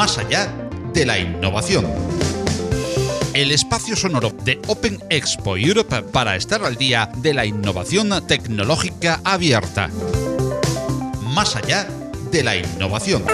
más allá de la innovación. El espacio sonoro de Open Expo Europe para estar al día de la innovación tecnológica abierta. Más allá de la innovación.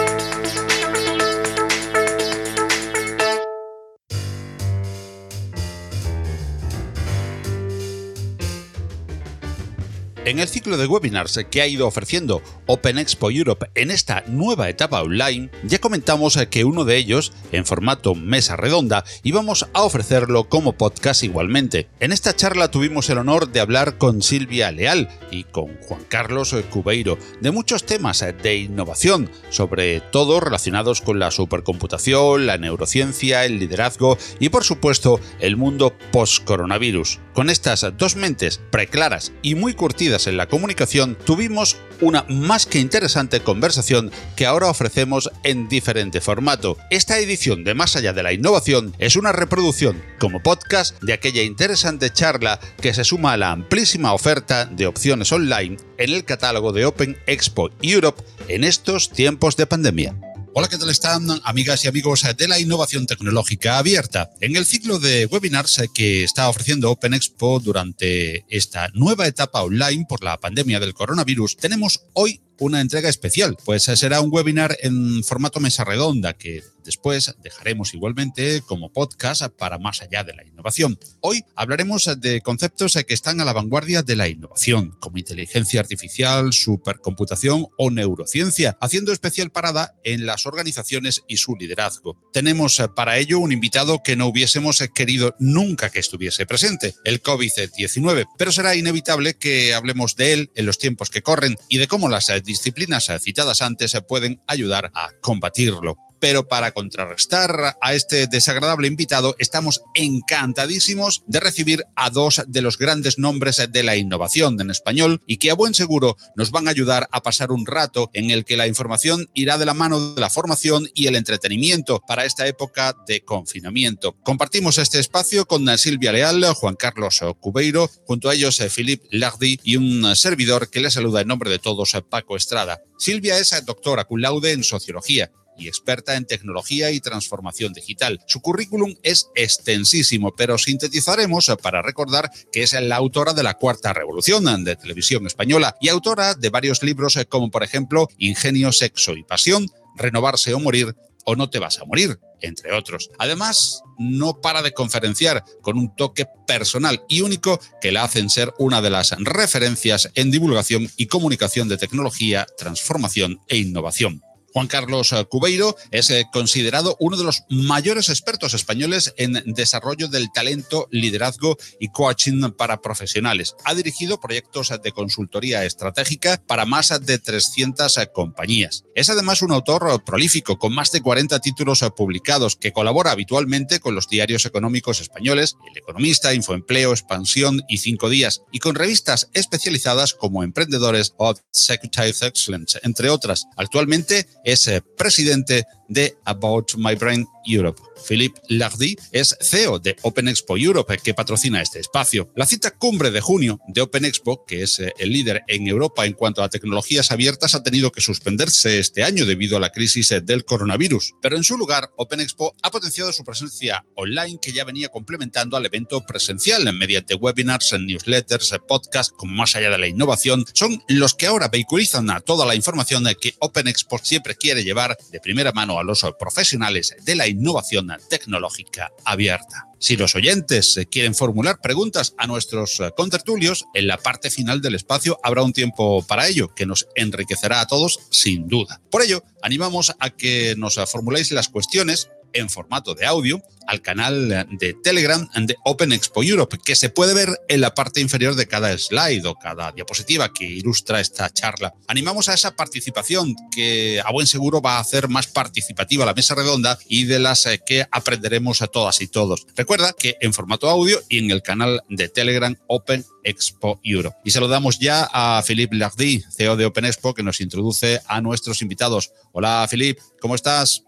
En el ciclo de webinars que ha ido ofreciendo Open Expo Europe en esta nueva etapa online, ya comentamos que uno de ellos, en formato mesa redonda, íbamos a ofrecerlo como podcast igualmente. En esta charla tuvimos el honor de hablar con Silvia Leal y con Juan Carlos Cubeiro de muchos temas de innovación, sobre todo relacionados con la supercomputación, la neurociencia, el liderazgo y por supuesto el mundo post-coronavirus. Con estas dos mentes preclaras y muy curtidas en la comunicación, tuvimos una más que interesante conversación que ahora ofrecemos en diferente formato. Esta edición de Más allá de la innovación es una reproducción como podcast de aquella interesante charla que se suma a la amplísima oferta de opciones online en el catálogo de Open Expo Europe en estos tiempos de pandemia. Hola, ¿qué tal están amigas y amigos de la innovación tecnológica abierta? En el ciclo de webinars que está ofreciendo Open Expo durante esta nueva etapa online por la pandemia del coronavirus, tenemos hoy una entrega especial, pues será un webinar en formato mesa redonda que después dejaremos igualmente como podcast para más allá de la innovación. Hoy hablaremos de conceptos que están a la vanguardia de la innovación, como inteligencia artificial, supercomputación o neurociencia, haciendo especial parada en las organizaciones y su liderazgo. Tenemos para ello un invitado que no hubiésemos querido nunca que estuviese presente, el COVID-19, pero será inevitable que hablemos de él en los tiempos que corren y de cómo las disciplinas citadas antes pueden ayudar a combatirlo pero para contrarrestar a este desagradable invitado estamos encantadísimos de recibir a dos de los grandes nombres de la innovación en español y que a buen seguro nos van a ayudar a pasar un rato en el que la información irá de la mano de la formación y el entretenimiento para esta época de confinamiento. Compartimos este espacio con Silvia Leal, Juan Carlos Cubeiro, junto a ellos Philippe Lardy y un servidor que le saluda en nombre de todos, Paco Estrada. Silvia es doctora cum laude en sociología y experta en tecnología y transformación digital. Su currículum es extensísimo, pero sintetizaremos para recordar que es la autora de la Cuarta Revolución de Televisión Española y autora de varios libros como por ejemplo Ingenio, Sexo y Pasión, Renovarse o Morir o No te vas a morir, entre otros. Además, no para de conferenciar con un toque personal y único que la hacen ser una de las referencias en divulgación y comunicación de tecnología, transformación e innovación. Juan Carlos eh, Cubeiro es eh, considerado uno de los mayores expertos españoles en desarrollo del talento, liderazgo y coaching para profesionales. Ha dirigido proyectos de consultoría estratégica para más de 300 eh, compañías. Es además un autor prolífico con más de 40 títulos publicados que colabora habitualmente con los diarios económicos españoles, El Economista, Infoempleo, Expansión y Cinco Días, y con revistas especializadas como Emprendedores o Executive Excellence, entre otras. Actualmente es eh, presidente de About My Brain Europe. Philippe Lardy es CEO de Open Expo Europe, que patrocina este espacio. La cita cumbre de junio de Open Expo, que es eh, el líder en Europa en cuanto a tecnologías abiertas, ha tenido que suspenderse este año debido a la crisis eh, del coronavirus. Pero en su lugar, Open Expo ha potenciado su presencia online que ya venía complementando al evento presencial mediante webinars, newsletters, podcasts, como más allá de la innovación, son los que ahora vehiculizan a toda la información que Open Expo siempre quiere llevar de primera mano a los profesionales de la innovación tecnológica abierta. Si los oyentes quieren formular preguntas a nuestros contertulios, en la parte final del espacio habrá un tiempo para ello, que nos enriquecerá a todos sin duda. Por ello, animamos a que nos formuléis las cuestiones en formato de audio al canal de Telegram de Open Expo Europe, que se puede ver en la parte inferior de cada slide o cada diapositiva que ilustra esta charla. Animamos a esa participación que a buen seguro va a hacer más participativa la mesa redonda y de las eh, que aprenderemos a todas y todos. Recuerda que en formato audio y en el canal de Telegram Open Expo Europe. Y saludamos ya a Philippe Lardy, CEO de Open Expo, que nos introduce a nuestros invitados. Hola Philippe, ¿cómo estás?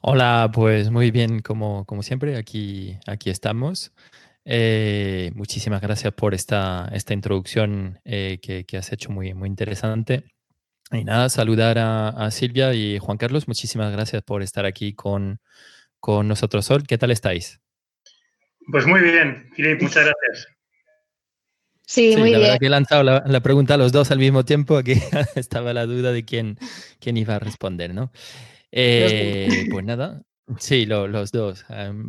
Hola, pues muy bien, como, como siempre, aquí, aquí estamos. Eh, muchísimas gracias por esta, esta introducción eh, que, que, has hecho muy, muy interesante. Y nada, saludar a, Silvia y Juan Carlos. Muchísimas gracias por estar aquí con, con nosotros Sol. ¿Qué tal estáis? Pues muy bien, Filip, muchas gracias. Sí, muy la Verdad que he lanzado la, pregunta a los dos al mismo tiempo, aquí estaba la duda de quién, quién iba a responder, ¿no? Eh, pues nada, sí, los dos,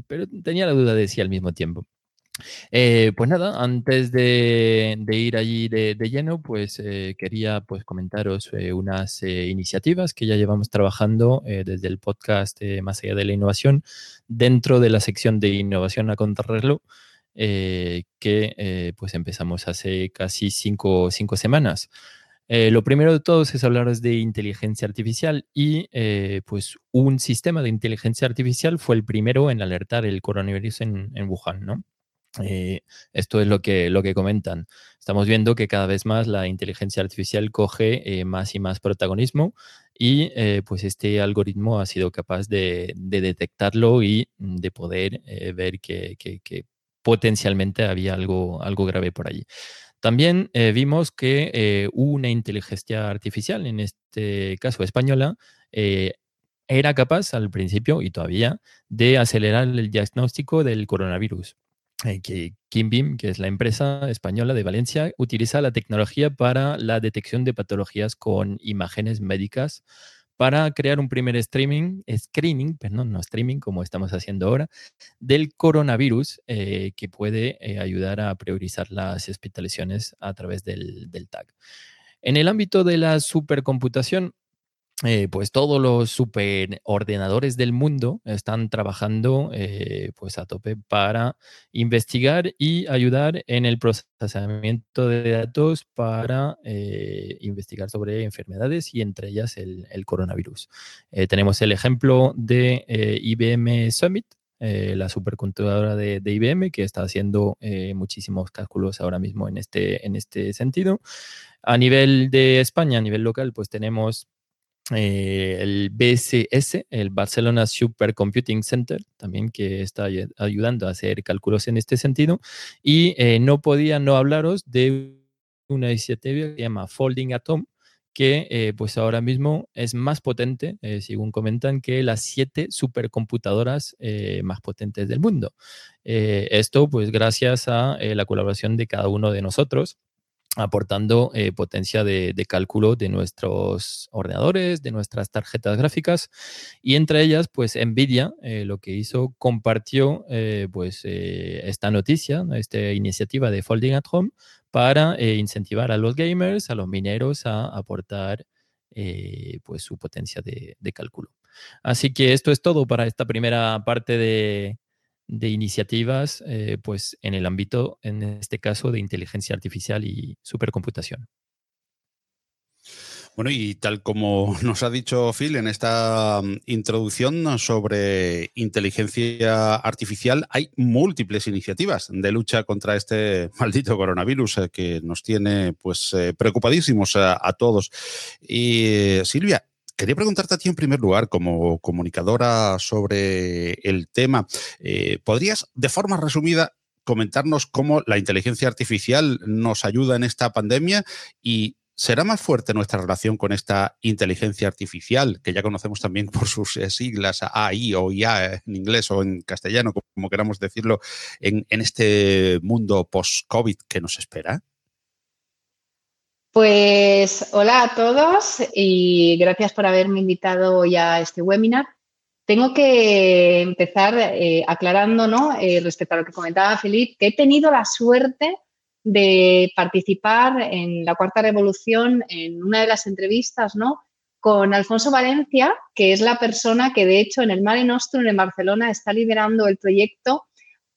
pero tenía la duda de si al mismo tiempo. Eh, pues nada, antes de, ir allí de, lleno, pues eh, quería pues comentaros unas iniciativas que ya llevamos trabajando desde el podcast Más allá de la innovación dentro de la sección de innovación a contrarreloj que pues empezamos hace casi cinco, cinco semanas. Lo primero de todos es hablaros de inteligencia artificial y pues un sistema de inteligencia artificial fue el primero en alertar el coronavirus en, en Wuhan, ¿no? Eh, esto es lo que, lo que comentan. Estamos viendo que cada vez más la inteligencia artificial coge eh, más y más protagonismo y eh, pues este algoritmo ha sido capaz de, detectarlo y de poder ver que, potencialmente había algo, algo grave por allí. También vimos que una inteligencia artificial, en este caso española, era capaz al principio y todavía de acelerar el diagnóstico del coronavirus. Eh, que que es la empresa española de Valencia, utiliza la tecnología para la detección de patologías con imágenes médicas para crear un primer streaming, screening, perdón, no streaming como estamos haciendo ahora, del coronavirus eh, que puede eh, ayudar a priorizar las hospitalizaciones a través del, del tag. En el ámbito de la supercomputación, eh, pues todos los superordenadores del mundo están trabajando eh, pues a tope para investigar y ayudar en el procesamiento de datos para eh, investigar sobre enfermedades y entre ellas el, coronavirus. tenemos el ejemplo de IBM Summit, la supercomputadora de, IBM, que está haciendo muchísimos cálculos ahora mismo en este, en este sentido. A nivel de España, a nivel local, pues tenemos eh, el BCS, el Barcelona Supercomputing Center, también que está ayudando a hacer cálculos en este sentido. Y eh, no podía no hablaros de una iniciativa que se llama Folding Atom, que eh, pues ahora mismo es más potente, según comentan, que las siete supercomputadoras más potentes del mundo. esto pues gracias a la colaboración de cada uno de nosotros aportando eh, potencia de, cálculo de nuestros ordenadores, de nuestras tarjetas gráficas y entre ellas, pues Nvidia eh, lo que hizo compartió eh, pues esta noticia, esta iniciativa de Folding at Home para incentivar a los gamers, a los mineros a aportar pues su potencia de cálculo. Así que esto es todo para esta primera parte de, de iniciativas eh, pues en el ámbito, en este caso, de inteligencia artificial y supercomputación. Bueno, y tal como nos ha dicho Phil en esta mm, introducción sobre inteligencia artificial, hay múltiples iniciativas de lucha contra este maldito coronavirus eh, que nos tiene pues eh, preocupadísimos a todos. Y Silvia, Quería preguntarte a ti en primer lugar, como comunicadora sobre el tema, eh, ¿podrías de forma resumida comentarnos cómo la inteligencia artificial nos ayuda en esta pandemia y ¿Será más fuerte nuestra relación con esta inteligencia artificial, que ya conocemos también por sus eh, siglas AI o IA en inglés o en castellano, como queramos decirlo, en, en este mundo post-COVID que nos espera? Pues hola a todos y gracias por haberme invitado hoy a este webinar. Tengo que empezar eh, aclarando ¿no? Eh, respecto a lo que comentaba Felipe, que he tenido la suerte de participar en la Cuarta Revolución en una de las entrevistas ¿no? con Alfonso Valencia, que es la persona que de hecho en el Mare Nostrum en Barcelona está liderando el proyecto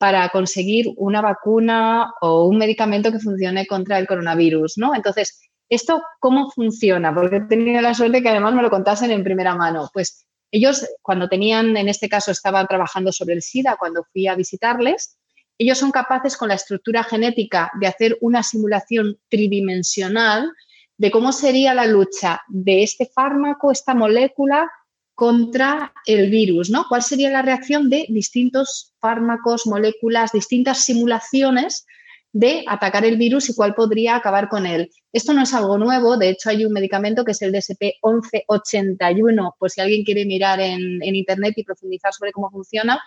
para conseguir una vacuna o un medicamento que funcione contra el coronavirus, ¿no? Entonces, ¿esto cómo funciona? Porque he tenido la suerte que además me lo contasen en primera mano. Pues ellos, cuando tenían, en este caso, estaban trabajando sobre el SIDA, cuando fui a visitarles, ellos son capaces con la estructura genética de hacer una simulación tridimensional de cómo sería la lucha de este fármaco, esta molécula, contra el virus, ¿no? ¿Cuál sería la reacción de distintos fármacos, moléculas, distintas simulaciones de atacar el virus y cuál podría acabar con él. Esto no es algo nuevo, de hecho hay un medicamento que es el DSP-1181, por si alguien quiere mirar en, en Internet y profundizar sobre cómo funciona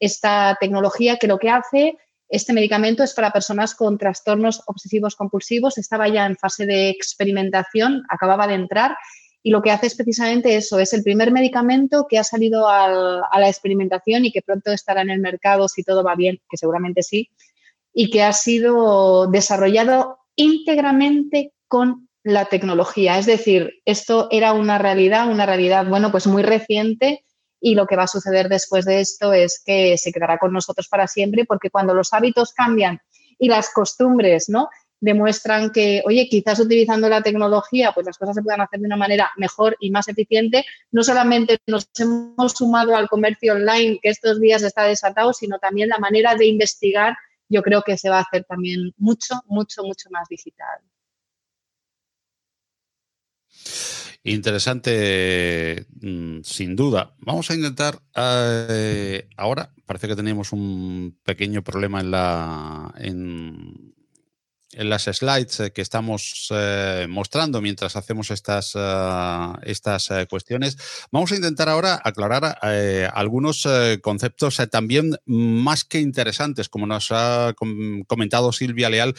esta tecnología, que lo que hace este medicamento es para personas con trastornos obsesivos compulsivos, estaba ya en fase de experimentación, acababa de entrar y lo que hace es precisamente eso, es el primer medicamento que ha salido a la experimentación y que pronto estará en el mercado si todo va bien, que seguramente sí, y que ha sido desarrollado íntegramente con la tecnología. Es decir, esto era una realidad, una realidad, bueno, pues muy reciente y lo que va a suceder después de esto es que se quedará con nosotros para siempre porque cuando los hábitos cambian y las costumbres, ¿no? Demuestran que, oye, quizás utilizando la tecnología, pues las cosas se puedan hacer de una manera mejor y más eficiente. No solamente nos hemos sumado al comercio online, que estos días está desatado, sino también la manera de investigar, yo creo que se va a hacer también mucho, mucho, mucho más digital. Interesante, mm, sin duda. Vamos a intentar eh, ahora. Parece que tenemos un pequeño problema en la en, en las slides eh, que estamos eh, mostrando mientras hacemos estas, eh, estas cuestiones, vamos a intentar ahora aclarar algunos conceptos también más que interesantes, como nos ha comentado Silvia Leal,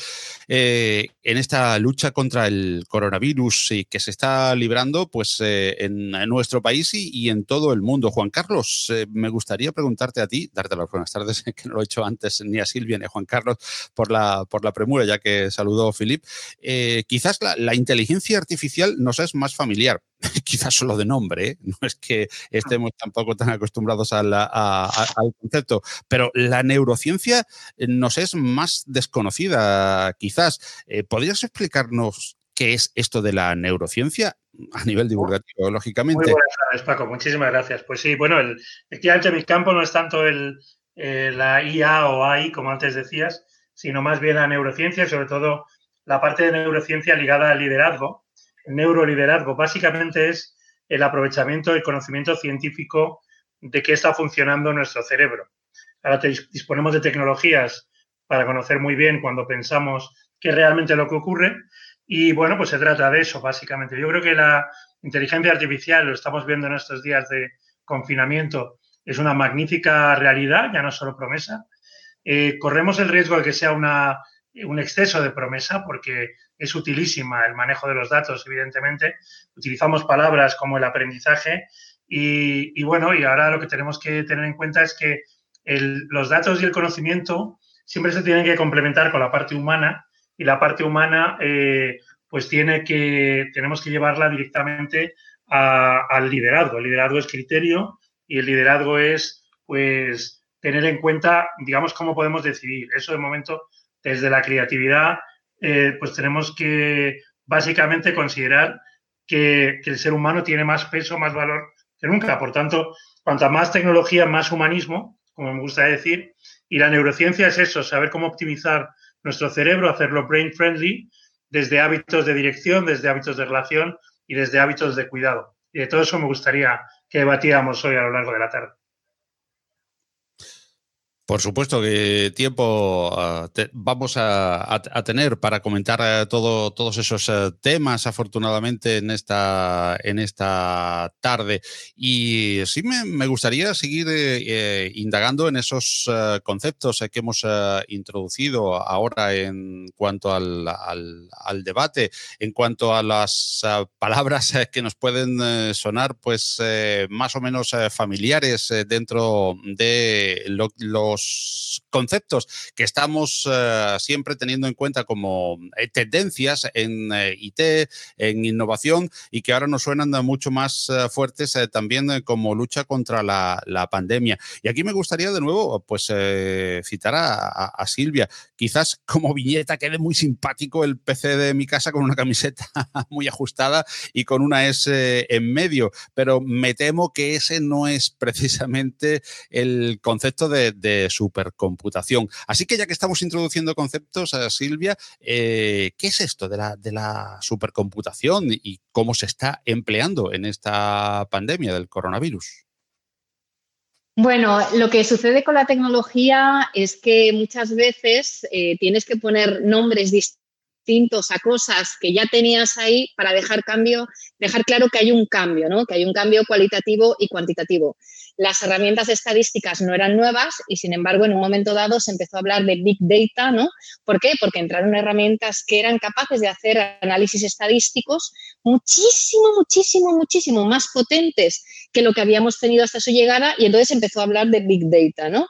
en esta lucha contra el coronavirus y que se está librando pues, en, nuestro país y, en todo el mundo. Juan Carlos, me gustaría preguntarte a ti, darte las buenas tardes, que no lo he hecho antes ni a Silvia ni a Juan Carlos por la, por la premura, ya que saludó Filip, eh, quizás la, inteligencia artificial nos es más familiar, quizás solo de nombre, ¿eh? no es que estemos tampoco tan acostumbrados al concepto, pero la neurociencia eh, nos es más desconocida, quizás. ¿Podrías explicarnos qué es esto de la neurociencia a nivel divulgativo, lógicamente? Muy buenas tardes, Paco. Muchísimas gracias. Pues sí, bueno, el, efectivamente mi campo no es tanto el, la IA o AI, como antes decías, sino más bien la neurociencia y sobre todo la parte de neurociencia ligada al liderazgo. El neuroliderazgo básicamente es el aprovechamiento del conocimiento científico de qué está funcionando nuestro cerebro. Ahora disponemos de tecnologías para conocer muy bien cuando pensamos qué es realmente lo que ocurre y bueno, pues se trata de eso básicamente. Yo creo que la inteligencia artificial, lo estamos viendo en estos días de confinamiento, es una magnífica realidad, ya no solo promesa. Eh, corremos el riesgo de que sea una un exceso de promesa porque es utilísima el manejo de los datos, evidentemente. Utilizamos palabras como el aprendizaje y, bueno, y ahora lo que tenemos que tener en cuenta es que los datos y el conocimiento siempre se tienen que complementar con la parte humana y la parte humana eh, pues tiene que, tenemos que llevarla directamente al liderazgo. El liderazgo es criterio y el liderazgo es pues tener en cuenta, digamos, cómo podemos decidir. Eso de momento desde la creatividad, eh, pues tenemos que básicamente considerar que, el ser humano tiene más peso, más valor que nunca. Por tanto, cuanta más tecnología, más humanismo, como me gusta decir, y la neurociencia es eso, saber cómo optimizar nuestro cerebro, hacerlo brain friendly, desde hábitos de dirección, desde hábitos de relación y desde hábitos de cuidado. Y de todo eso me gustaría que debatiéramos hoy a lo largo de la tarde. Por supuesto que tiempo ah, vamos a, tener para comentar eh, todo, todos esos eh, temas, afortunadamente, en esta, en esta tarde. Y sí me, gustaría seguir eh, indagando en esos conceptos que hemos introducido ahora en cuanto al, al, debate, en cuanto a las palabras que nos pueden sonar pues más o menos familiares dentro de lo, lo conceptos que estamos eh, siempre teniendo en cuenta como eh, tendencias en eh, IT, en innovación y que ahora nos suenan mucho más fuertes también como lucha contra la, pandemia. Y aquí me gustaría de nuevo pues citar a, Silvia. Quizás como viñeta quede muy simpático el PC de mi casa con una camiseta muy ajustada y con una S en medio, pero me temo que ese no es precisamente el concepto de, de supercomputación. Así que ya que estamos introduciendo conceptos, eh, Silvia, ¿qué es esto de la, de la supercomputación y cómo se está empleando en esta pandemia del coronavirus? Bueno, lo que sucede con la tecnología es que muchas veces eh, tienes que poner nombres distintos a cosas que ya tenías ahí para dejar cambio, dejar claro que hay un cambio, ¿no? Que hay un cambio cualitativo y cuantitativo. Las herramientas estadísticas no eran nuevas y, sin embargo, en un momento dado se empezó a hablar de Big Data, ¿no? ¿Por qué? Porque entraron herramientas que eran capaces de hacer análisis estadísticos muchísimo, muchísimo, muchísimo más potentes que lo que habíamos tenido hasta su llegada y entonces empezó a hablar de Big Data, ¿no?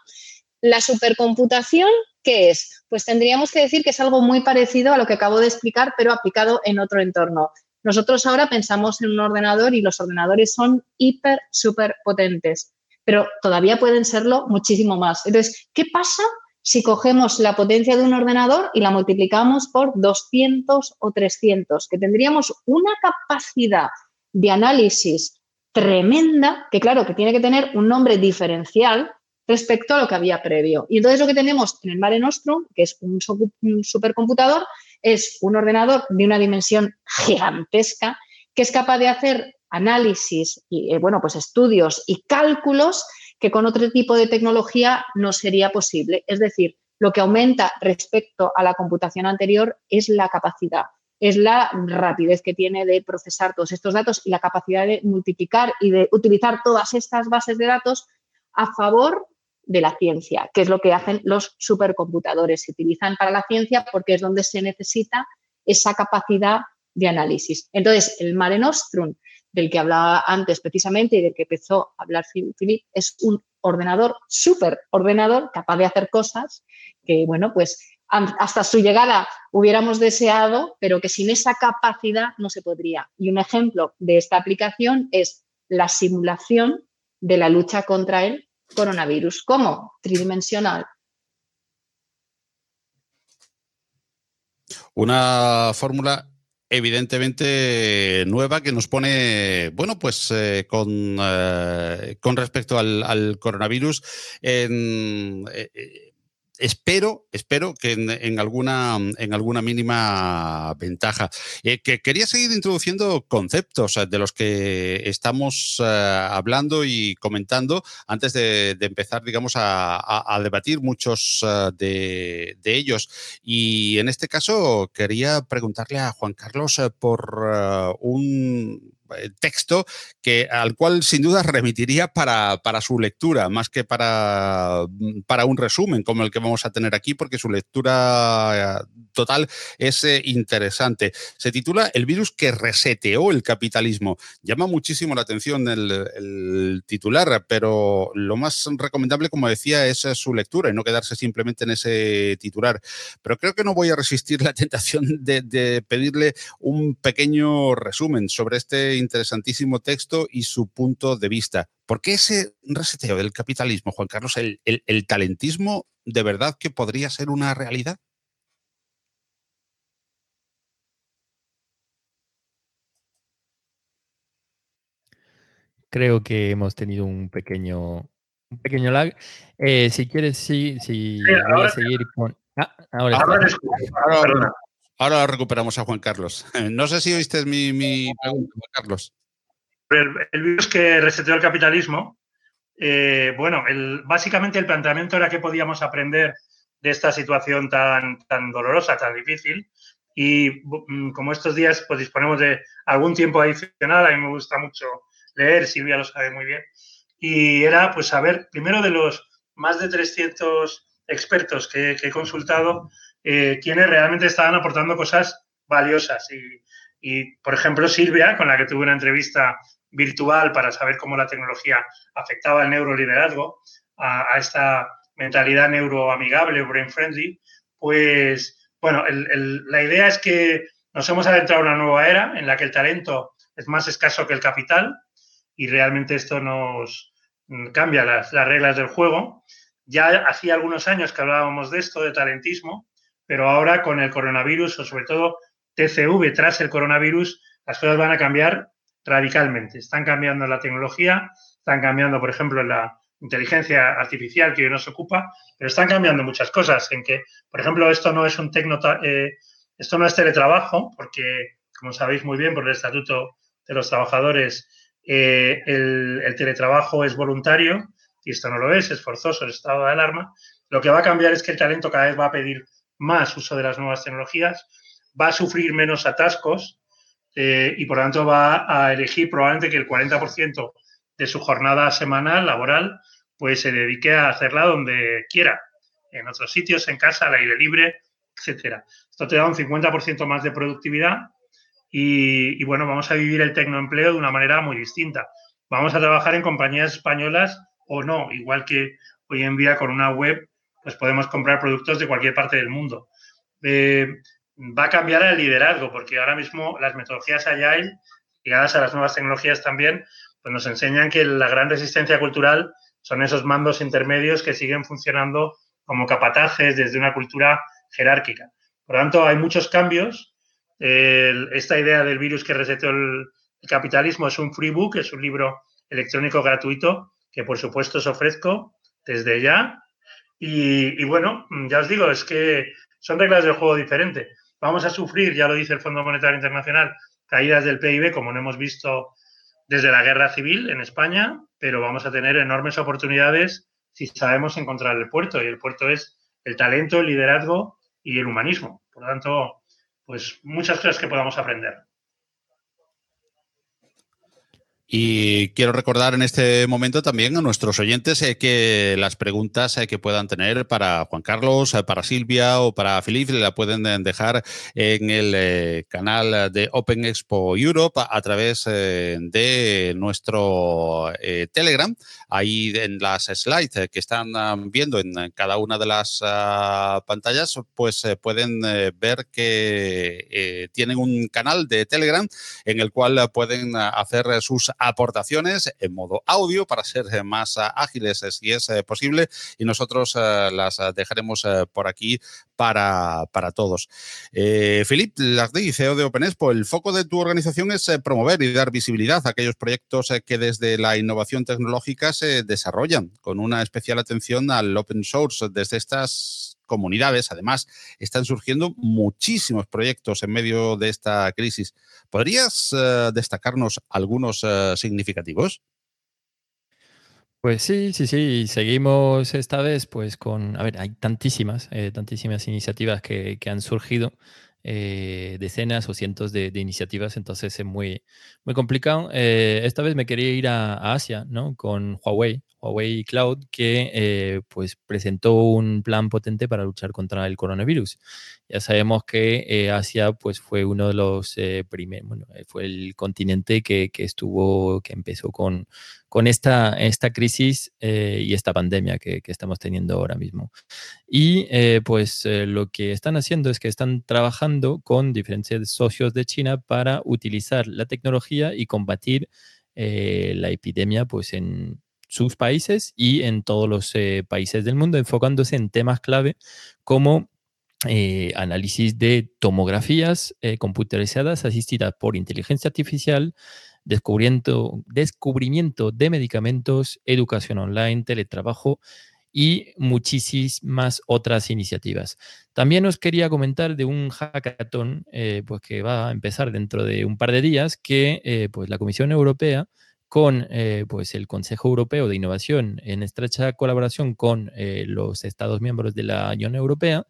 La supercomputación, ¿qué es? Pues tendríamos que decir que es algo muy parecido a lo que acabo de explicar, pero aplicado en otro entorno. Nosotros ahora pensamos en un ordenador y los ordenadores son hiper, súper potentes, pero todavía pueden serlo muchísimo más. Entonces, ¿qué pasa si cogemos la potencia de un ordenador y la multiplicamos por 200 o 300? Que tendríamos una capacidad de análisis tremenda, que claro, que tiene que tener un nombre diferencial respecto a lo que había previo. Y entonces lo que tenemos en el Mare Nostrum, que es un supercomputador, es un ordenador de una dimensión gigantesca que es capaz de hacer análisis y, eh, bueno, pues estudios y cálculos que con otro tipo de tecnología no sería posible. Es decir, lo que aumenta respecto a la computación anterior es la capacidad, es la rapidez que tiene de procesar todos estos datos y la capacidad de multiplicar y de utilizar todas estas bases de datos a favor de la ciencia, que es lo que hacen los supercomputadores. Se utilizan para la ciencia porque es donde se necesita esa capacidad de análisis. Entonces, el Mare Nostrum, del que hablaba antes precisamente y del que empezó a hablar Philip, es un ordenador, súper ordenador, capaz de hacer cosas que, bueno, pues hasta su llegada hubiéramos deseado, pero que sin esa capacidad no se podría. Y un ejemplo de esta aplicación es la simulación de la lucha contra el coronavirus. ¿Cómo? Tridimensional. Una fórmula evidentemente nueva que nos pone, bueno, pues eh, con, eh, con respecto al, coronavirus en, eh, espero, espero que en, alguna, en alguna mínima ventaja. Eh, que quería seguir introduciendo conceptos eh, de los que estamos eh, hablando y comentando antes de, empezar, digamos, a, debatir muchos de, ellos. Y en este caso quería preguntarle a Juan Carlos por un texto que, al cual sin duda remitiría para, su lectura, más que para, mm, para, un resumen como el que vamos a tener aquí, porque su lectura eh, total es eh, interesante. Se titula El virus que reseteó el capitalismo. Llama muchísimo la atención el, titular, pero lo más recomendable, como decía, es su lectura y no quedarse simplemente en ese titular. Pero creo que no voy a resistir la tentación de, de pedirle un pequeño resumen sobre este interesantísimo texto y su punto de vista. ¿Por qué ese reseteo del capitalismo, Juan Carlos? ¿El, talentismo de verdad que podría ser una realidad? Creo que hemos tenido un pequeño, un pequeño lag. Eh, si quieres, sí, sí, voy a seguir con. Ah, ahora, ahora, Ahora recuperamos a Juan Carlos. No sé si oíste mi, pregunta, Juan Carlos. El, virus que reseteó el capitalismo, eh, bueno, básicamente el planteamiento era que podíamos aprender de esta situación tan, tan dolorosa, tan difícil. Y mm, como estos días pues disponemos de algún tiempo adicional, a mí me gusta mucho leer, Silvia lo sabe muy bien, y era pues saber, primero de los más de 300 expertos que he consultado, eh, quienes realmente estaban aportando cosas valiosas. Y, por ejemplo, Silvia, con la que tuve una entrevista virtual para saber cómo la tecnología afectaba el neuroliderazgo, a, esta mentalidad neuroamigable, brain friendly, pues, bueno, la idea es que nos hemos adentrado en una nueva era en la que el talento es más escaso que el capital y realmente esto nos cambia las, las reglas del juego. Ya hacía algunos años que hablábamos de esto, de talentismo, pero ahora con el coronavirus o sobre todo TCV tras el coronavirus, las cosas van a cambiar radicalmente. Están cambiando la tecnología, están cambiando, por ejemplo, la inteligencia artificial que hoy nos ocupa, pero están cambiando muchas cosas. En que, por ejemplo, esto no es un tecno, eh, esto no es teletrabajo, porque, como sabéis muy bien por el Estatuto de los Trabajadores, eh, el, el teletrabajo es voluntario y esto no lo es, es forzoso el estado de alarma, lo que va a cambiar es que el talento cada vez va a pedir más uso de las nuevas tecnologías, va a sufrir menos atascos eh, y por lo tanto va a elegir probablemente que el 40% de su jornada semanal laboral pues se dedique a hacerla donde quiera, en otros sitios, en casa, al aire libre, etcétera. Esto te da un 50% más de productividad y, y, bueno, vamos a vivir el tecnoempleo de una manera muy distinta. Vamos a trabajar en compañías españolas o no, igual que hoy en día con una web, pues podemos comprar productos de cualquier parte del mundo. Eh, va a cambiar el liderazgo, porque ahora mismo las metodologías Agile, ligadas a las nuevas tecnologías también, pues nos enseñan que la gran resistencia cultural son esos mandos intermedios que siguen funcionando como capatajes desde una cultura jerárquica. Por lo tanto, hay muchos cambios. esta idea del virus que resetó el, el capitalismo es un free book, es un libro electrónico gratuito que por supuesto os ofrezco desde ya. Y, bueno, ya os digo, es que son reglas del juego diferentes. Vamos a sufrir, ya lo dice el Fondo Monetario Internacional, caídas del PIB, como no hemos visto desde la guerra civil en España, pero vamos a tener enormes oportunidades si sabemos encontrar el puerto. Y el puerto es el talento, el liderazgo y el humanismo. Por lo tanto, pues muchas cosas que podamos aprender. Y quiero recordar en este momento también a nuestros oyentes eh, que las preguntas eh, que puedan tener para Juan Carlos, eh, para Silvia o para Felipe la pueden dejar en el canal de Open Expo Europe a través de nuestro Telegram. Ahí en las slides que están viendo en cada una de las ah, pantallas, pues pueden ver que tienen un canal de Telegram en el cual pueden hacer sus aportaciones en modo audio para ser eh, más eh, ágiles eh, si es posible y nosotros las dejaremos por aquí para, para todos. Eh, Lardy, CEO de OpenExpo, el foco de tu organización es promover y dar visibilidad a aquellos proyectos que desde la innovación tecnológica se desarrollan, con una especial atención al open source desde estas comunidades. Además, están surgiendo muchísimos proyectos en medio de esta crisis. ¿Podrías eh, destacarnos algunos eh, significativos? Pues sí, sí, sí, seguimos esta vez pues con, a ver, hay tantísimas, eh, tantísimas iniciativas que, que han surgido decenas o cientos de, iniciativas, entonces es muy, muy complicado. Esta vez me quería ir a, Asia, ¿no? Con Huawei, Huawei Cloud, que eh, pues presentó un plan potente para luchar contra el coronavirus. Ya sabemos que Asia pues fue uno de los primeros, bueno, fue el continente que, que, estuvo, que empezó con, con esta, esta crisis y esta pandemia que, que, estamos teniendo ahora mismo. Y pues lo que están haciendo es que están trabajando con diferentes socios de China para utilizar la tecnología y combatir eh, la epidemia pues, en sus países y en todos los eh, países del mundo, enfocándose en temas clave como eh, análisis de tomografías computarizadas asistidas por inteligencia artificial, descubrimiento, descubrimiento de medicamentos, educación online, teletrabajo y muchísimas otras iniciativas. También os quería comentar de un hackathon eh, pues que va a empezar dentro de un par de días que eh, pues la Comisión Europea con eh, pues el Consejo Europeo de Innovación en estrecha colaboración con los Estados miembros de la Unión Europea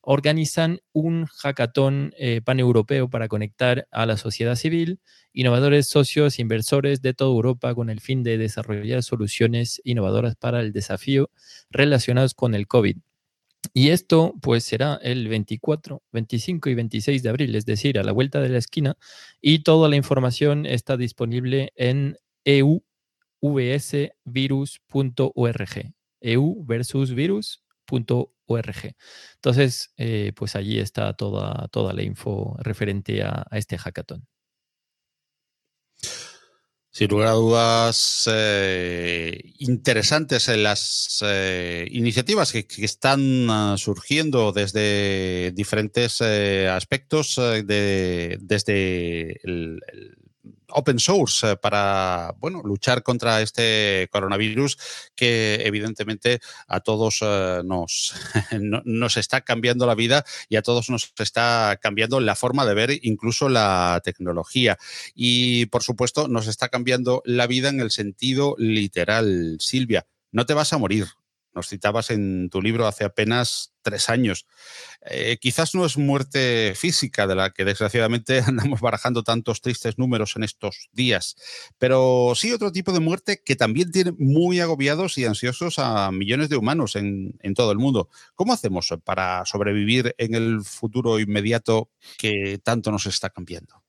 organizan un hackathon eh, paneuropeo para conectar a la sociedad civil, innovadores, socios, inversores de toda Europa con el fin de desarrollar soluciones innovadoras para el desafío relacionados con el COVID. Y esto pues será el 24, 25 y 26 de abril, es decir, a la vuelta de la esquina. Y toda la información está disponible en euvsvirus.org. EU versus virus.org. Entonces, eh, pues allí está toda, toda la info referente a, este hackathon. Sin lugar a dudas, eh, interesantes en las eh, iniciativas que, están ah, surgiendo desde diferentes aspectos, de, desde el open source eh, para bueno, luchar contra este coronavirus que evidentemente a todos eh, nos, nos está cambiando la vida y a todos nos está cambiando la forma de ver incluso la tecnología. Y por supuesto nos está cambiando la vida en el sentido literal. Silvia, no te vas a morir. Nos citabas en tu libro hace apenas tres años. Eh, quizás no es muerte física de la que desgraciadamente andamos barajando tantos tristes números en estos días, pero sí otro tipo de muerte que también tiene muy agobiados y ansiosos a millones de humanos en, en todo el mundo. ¿Cómo hacemos para sobrevivir en el futuro inmediato que tanto nos está cambiando?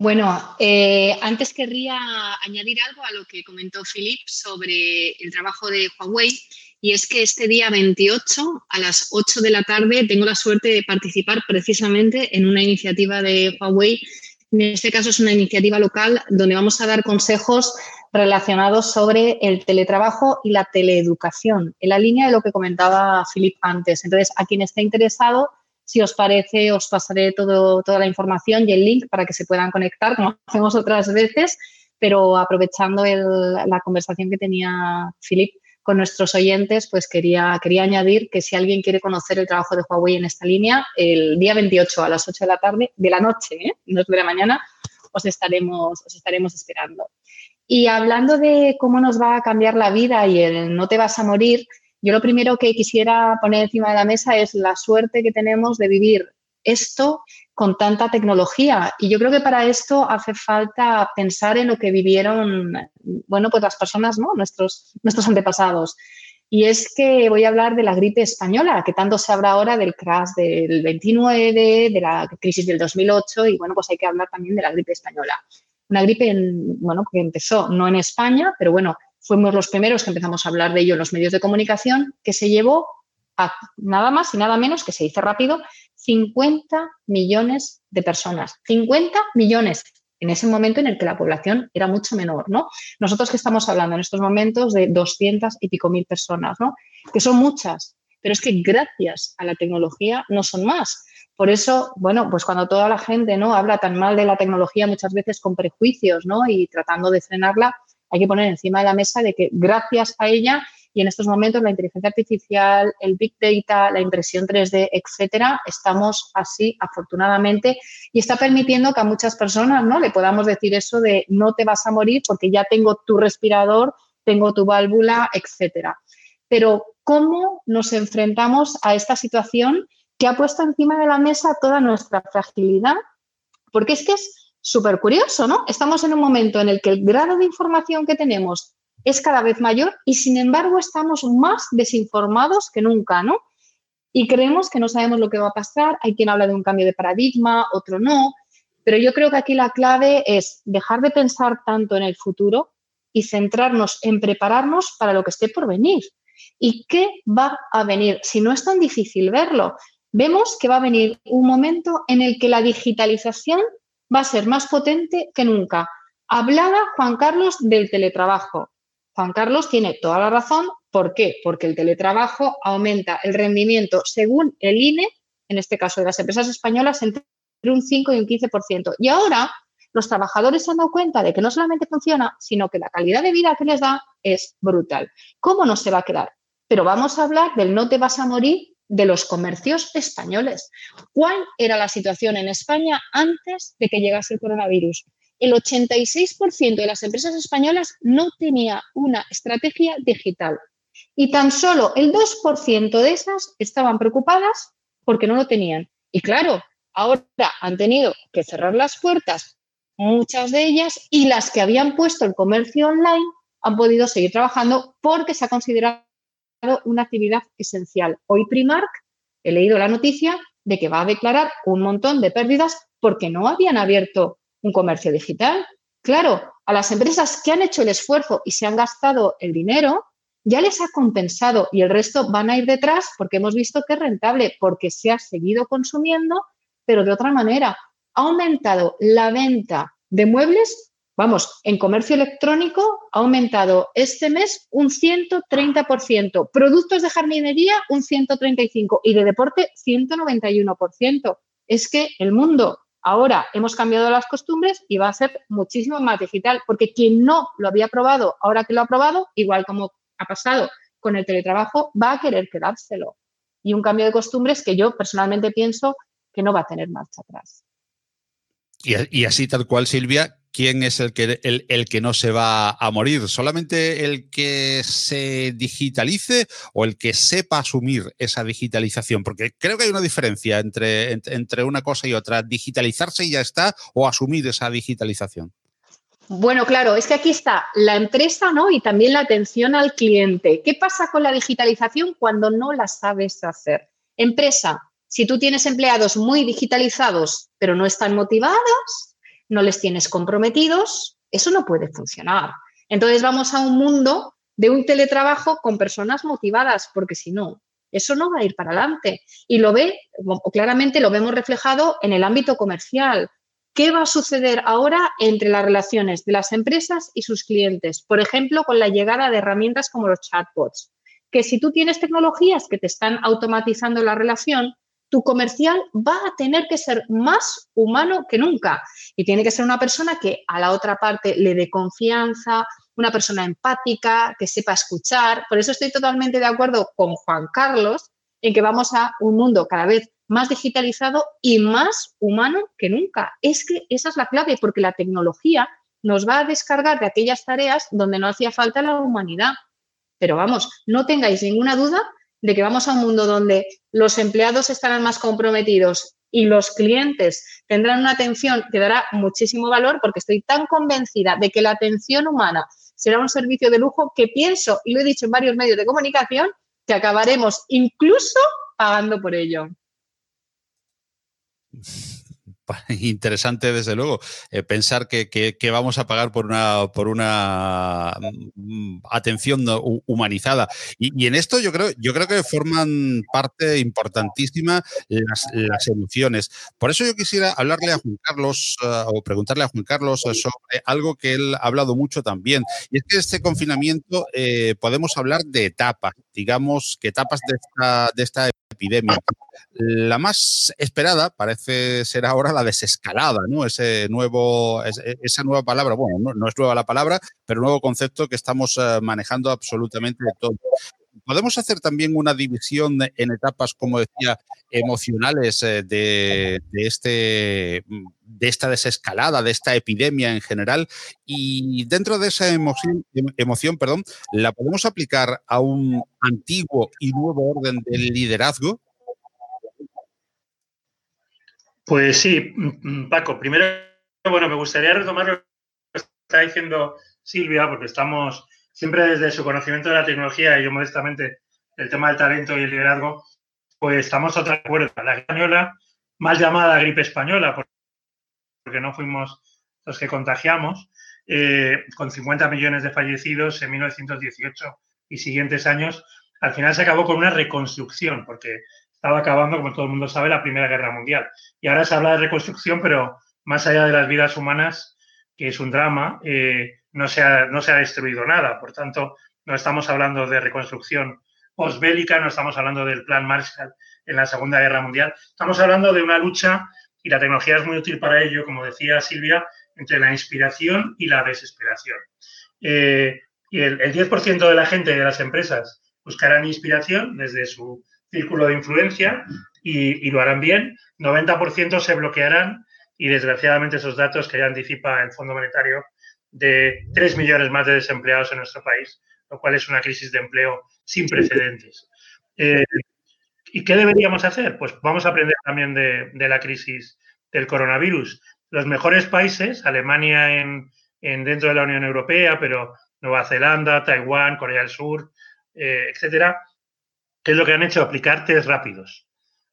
Bueno, eh, antes querría añadir algo a lo que comentó Philip sobre el trabajo de Huawei. Y es que este día 28 a las 8 de la tarde tengo la suerte de participar precisamente en una iniciativa de Huawei. En este caso es una iniciativa local donde vamos a dar consejos relacionados sobre el teletrabajo y la teleeducación, en la línea de lo que comentaba Philip antes. Entonces, a quien esté interesado, si os parece, os pasaré todo, toda la información y el link para que se puedan conectar, como hacemos otras veces, pero aprovechando la conversación que tenía Philip con nuestros oyentes, pues quería, quería añadir que si alguien quiere conocer el trabajo de Huawei en esta línea, el día 28 a las 8 de la tarde, de la noche, ¿eh? no es de la mañana, os estaremos, os estaremos esperando. Y hablando de cómo nos va a cambiar la vida y el no te vas a morir, yo lo primero que quisiera poner encima de la mesa es la suerte que tenemos de vivir esto con tanta tecnología. Y yo creo que para esto hace falta pensar en lo que vivieron, bueno, pues las personas, ¿no? Nuestros, nuestros antepasados. Y es que voy a hablar de la gripe española, que tanto se habla ahora del crash del 29, de la crisis del 2008, y bueno, pues hay que hablar también de la gripe española. Una gripe, bueno, que empezó no en España, pero bueno, fuimos los primeros que empezamos a hablar de ello en los medios de comunicación, que se llevó a nada más y nada menos, que se dice rápido, 50 millones de personas. 50 millones en ese momento en el que la población era mucho menor, ¿no? Nosotros que estamos hablando en estos momentos de 200 y pico mil personas, ¿no? Que son muchas, pero es que gracias a la tecnología no son más. Por eso, bueno, pues cuando toda la gente, ¿no? Habla tan mal de la tecnología muchas veces con prejuicios, ¿no? Y tratando de frenarla, hay que poner encima de la mesa de que gracias a ella y en estos momentos la inteligencia artificial, el big data, la impresión 3D, etcétera, estamos así afortunadamente y está permitiendo que a muchas personas, ¿no? Le podamos decir eso de no te vas a morir porque ya tengo tu respirador, tengo tu válvula, etcétera. Pero ¿cómo nos enfrentamos a esta situación que ha puesto encima de la mesa toda nuestra fragilidad? Porque es que es súper curioso, ¿no? Estamos en un momento en el que el grado de información que tenemos es cada vez mayor y sin embargo estamos más desinformados que nunca, ¿no? Y creemos que no sabemos lo que va a pasar. Hay quien habla de un cambio de paradigma, otro no. Pero yo creo que aquí la clave es dejar de pensar tanto en el futuro y centrarnos en prepararnos para lo que esté por venir. ¿Y qué va a venir? Si no es tan difícil verlo, vemos que va a venir un momento en el que la digitalización va a ser más potente que nunca. Hablaba Juan Carlos del teletrabajo. Juan Carlos tiene toda la razón. ¿Por qué? Porque el teletrabajo aumenta el rendimiento según el INE, en este caso de las empresas españolas, entre un 5 y un 15%. Y ahora los trabajadores se han dado cuenta de que no solamente funciona, sino que la calidad de vida que les da es brutal. ¿Cómo no se va a quedar? Pero vamos a hablar del no te vas a morir de los comercios españoles. ¿Cuál era la situación en España antes de que llegase el coronavirus? El 86% de las empresas españolas no tenía una estrategia digital y tan solo el 2% de esas estaban preocupadas porque no lo tenían. Y claro, ahora han tenido que cerrar las puertas, muchas de ellas, y las que habían puesto el comercio online han podido seguir trabajando porque se ha considerado una actividad esencial. Hoy Primark, he leído la noticia de que va a declarar un montón de pérdidas porque no habían abierto un comercio digital. Claro, a las empresas que han hecho el esfuerzo y se han gastado el dinero, ya les ha compensado y el resto van a ir detrás porque hemos visto que es rentable, porque se ha seguido consumiendo, pero de otra manera. Ha aumentado la venta de muebles Vamos, en comercio electrónico ha aumentado este mes un 130%, productos de jardinería un 135% y de deporte 191%. Es que el mundo ahora hemos cambiado las costumbres y va a ser muchísimo más digital, porque quien no lo había probado, ahora que lo ha probado, igual como ha pasado con el teletrabajo, va a querer quedárselo. Y un cambio de costumbres que yo personalmente pienso que no va a tener marcha atrás. Y, así tal cual, Silvia, quién es el que, el, que no se va a morir? ¿Solamente el que se digitalice o el que sepa asumir esa digitalización? Porque creo que hay una diferencia entre, entre una cosa y otra. Digitalizarse y ya está o asumir esa digitalización. Bueno, claro, es que aquí está la empresa ¿no? y también la atención al cliente. ¿Qué pasa con la digitalización cuando no la sabes hacer? Empresa, si tú tienes empleados muy digitalizados, pero no están motivados, no les tienes comprometidos, eso no puede funcionar. Entonces vamos a un mundo de un teletrabajo con personas motivadas, porque si no, eso no va a ir para adelante. Y lo ve, claramente lo vemos reflejado en el ámbito comercial. ¿Qué va a suceder ahora entre las relaciones de las empresas y sus clientes? Por ejemplo, con la llegada de herramientas como los chatbots. Que si tú tienes tecnologías que te están automatizando la relación, tu comercial va a tener que ser más humano que nunca. Y tiene que ser una persona que a la otra parte le dé confianza, una persona empática, que sepa escuchar. Por eso estoy totalmente de acuerdo con Juan Carlos en que vamos a un mundo cada vez más digitalizado y más humano que nunca. Es que esa es la clave, porque la tecnología nos va a descargar de aquellas tareas donde no hacía falta la humanidad. Pero vamos, no tengáis ninguna duda de que vamos a un mundo donde los empleados estarán más comprometidos y los clientes tendrán una atención que dará muchísimo valor porque estoy tan convencida de que la atención humana será un servicio de lujo que pienso, y lo he dicho en varios medios de comunicación, que acabaremos incluso pagando por ello. interesante, desde luego, eh, pensar que, vamos a pagar por una, por una mm, atención humanizada. Y, en esto yo creo, yo creo que forman parte importantísima las, emociones. Por eso yo quisiera hablarle a Juan Carlos eh, o preguntarle a Juan Carlos sobre algo que él ha hablado mucho también. Y es que este confinamiento eh, podemos hablar de etapas, digamos que etapas de esta, de esta epidemia. La más esperada parece ser ahora la desescalada, ¿no? Ese nuevo, esa nueva palabra, bueno, no, es nueva la palabra, pero nuevo concepto que estamos eh, manejando absolutamente todo. Podemos hacer también una división en etapas, como decía, emocionales eh, de, este, de esta desescalada, de esta epidemia en general. Y dentro de esa emoción, emoción perdón, la podemos aplicar a un antiguo y nuevo orden del liderazgo pues sí, mm, mm, Paco, primero, bueno, me gustaría retomar lo que está diciendo Silvia, porque estamos siempre desde su conocimiento de la tecnología y yo modestamente el tema del talento y el liderazgo, pues estamos a otra cuerda. La española, mal llamada gripe española, porque no fuimos los que contagiamos, eh, con 50 millones de fallecidos en 1918 y siguientes años, al final se acabó con una reconstrucción, porque estaba acabando, como todo el mundo sabe, la Primera Guerra Mundial. Y ahora se habla de reconstrucción, pero más allá de las vidas humanas, que es un drama, eh, no, se ha, no se ha destruido nada. Por tanto, no estamos hablando de reconstrucción postbélica, no estamos hablando del plan Marshall en la Segunda Guerra Mundial. Estamos hablando de una lucha, y la tecnología es muy útil para ello, como decía Silvia, entre la inspiración y la desesperación. Eh, y el, el 10% de la gente de las empresas buscarán inspiración desde su círculo de influencia y, lo harán bien. 90% se bloquearán y desgraciadamente esos datos que ya anticipa el Fondo Monetario de 3 millones más de desempleados en nuestro país, lo cual es una crisis de empleo sin precedentes. Eh, ¿Y qué deberíamos hacer? Pues vamos a aprender también de, la crisis del coronavirus. Los mejores países, Alemania en, dentro de la Unión Europea, pero Nueva Zelanda, Taiwán, Corea del Sur, eh, etcétera, ¿Qué es lo que han hecho? Aplicar test rápidos.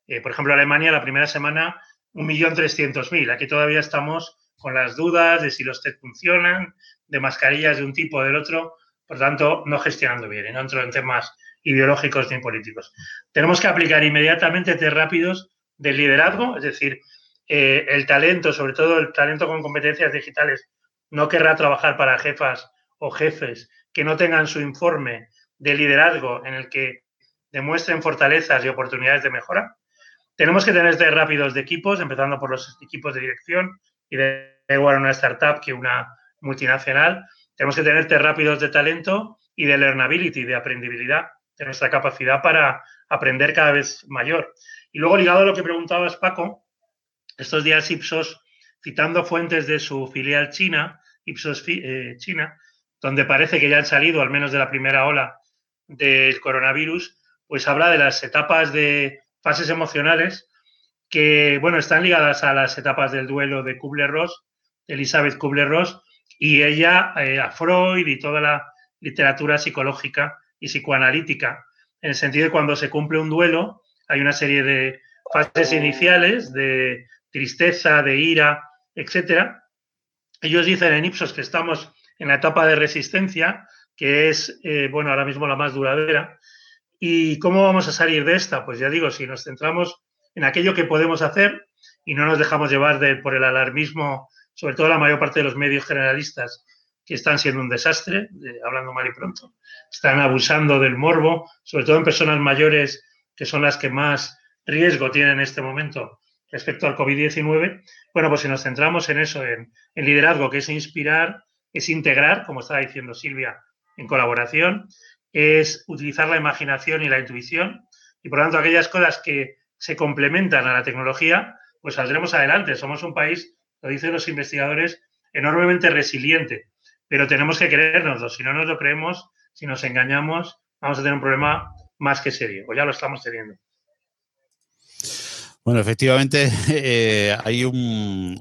Eh, por ejemplo, Alemania la primera semana 1.300.000. Aquí todavía estamos con las dudas de si los test funcionan, de mascarillas de un tipo o del otro, por tanto, no gestionando bien y no entro en temas ideológicos ni políticos. Tenemos que aplicar inmediatamente test rápidos del liderazgo, es decir, eh, el talento, sobre todo el talento con competencias digitales, no querrá trabajar para jefas o jefes que no tengan su informe de liderazgo en el que demuestren fortalezas y oportunidades de mejora. Tenemos que tener test rápidos de equipos, empezando por los equipos de dirección y de igual una startup que una multinacional. Tenemos que tener rápidos de talento y de learnability, de aprendibilidad, de nuestra capacidad para aprender cada vez mayor. Y luego, ligado a lo que preguntabas, Paco, estos días Ipsos citando fuentes de su filial china, Ipsos eh, China, donde parece que ya han salido, al menos de la primera ola del coronavirus, pues habla de las etapas de fases emocionales que, bueno, están ligadas a las etapas del duelo de Kubler-Ross, Elizabeth Kubler-Ross, y ella eh, a Freud y toda la literatura psicológica y psicoanalítica, en el sentido de cuando se cumple un duelo, hay una serie de fases iniciales de tristeza, de ira, etcétera. Ellos dicen en Ipsos que estamos en la etapa de resistencia, que es, eh, bueno, ahora mismo la más duradera. ¿Y cómo vamos a salir de esta? Pues ya digo, si nos centramos en aquello que podemos hacer y no nos dejamos llevar por el alarmismo, sobre todo la mayor parte de los medios generalistas, que están siendo un desastre, hablando mal y pronto. Están abusando del morbo, sobre todo en personas mayores, que son las que más riesgo tienen en este momento respecto al COVID-19. Bueno, pues si nos centramos en eso, en, en liderazgo, que es inspirar, es integrar, como estaba diciendo Silvia, en colaboración, es utilizar la imaginación y la intuición, y por lo tanto aquellas cosas que se complementan a la tecnología, pues saldremos adelante. Somos un país, lo dicen los investigadores, enormemente resiliente, pero tenemos que creérnoslo. Si no nos lo creemos, si nos engañamos, vamos a tener un problema más que serio, o ya lo estamos teniendo. Bueno, efectivamente eh, hay un,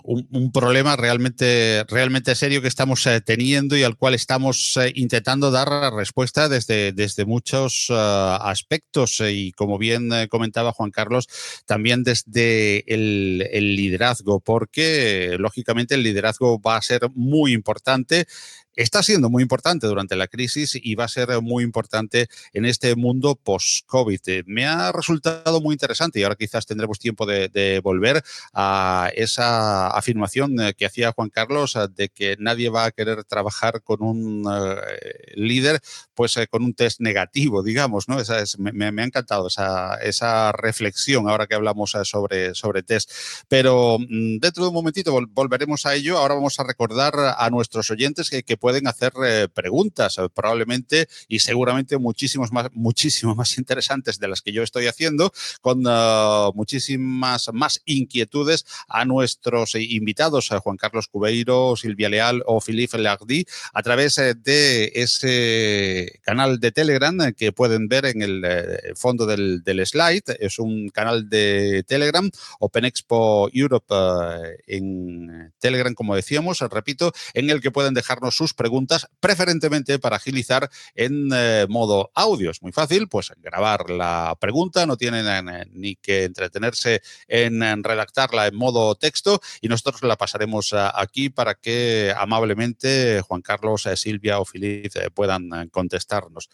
problema realmente, realmente serio que estamos eh, teniendo y al cual estamos eh, intentando dar respuesta desde, desde muchos aspectos. Y como bien comentaba Juan Carlos, también desde el liderazgo, porque lógicamente el liderazgo va a ser muy importante está siendo muy importante durante la crisis y va a ser muy importante en este mundo post-COVID. Eh, me ha resultado muy interesante y ahora quizás tendremos tiempo de, volver a esa afirmación eh, que hacía Juan Carlos eh, de que nadie va a querer trabajar con un líder pues con un test negativo, digamos, ¿no? Esa es, me, ha encantado esa, esa, reflexión ahora que hablamos sobre, sobre test. Pero mm, dentro de un momentito volveremos a ello. Ahora vamos a recordar a nuestros oyentes que pueden hacer eh, preguntas, eh, probablemente y seguramente muchísimos más, muchísimo más interesantes de las que yo estoy haciendo, con eh, muchísimas más inquietudes a nuestros invitados, a Juan Carlos Cubeiro, Silvia Leal o Philippe Lardy, a través de ese canal de Telegram que pueden ver en el fondo del, del slide. Es un canal de Telegram, Open Expo Europe en Telegram, como decíamos, repito, en el que pueden dejarnos sus preguntas, preferentemente para agilizar en eh, modo audio. Es muy fácil, pues grabar la pregunta, no tienen eh, ni que entretenerse en, redactarla en modo texto y nosotros la pasaremos eh, aquí para que amablemente Juan Carlos, Silvia o Filipe puedan contestarnos.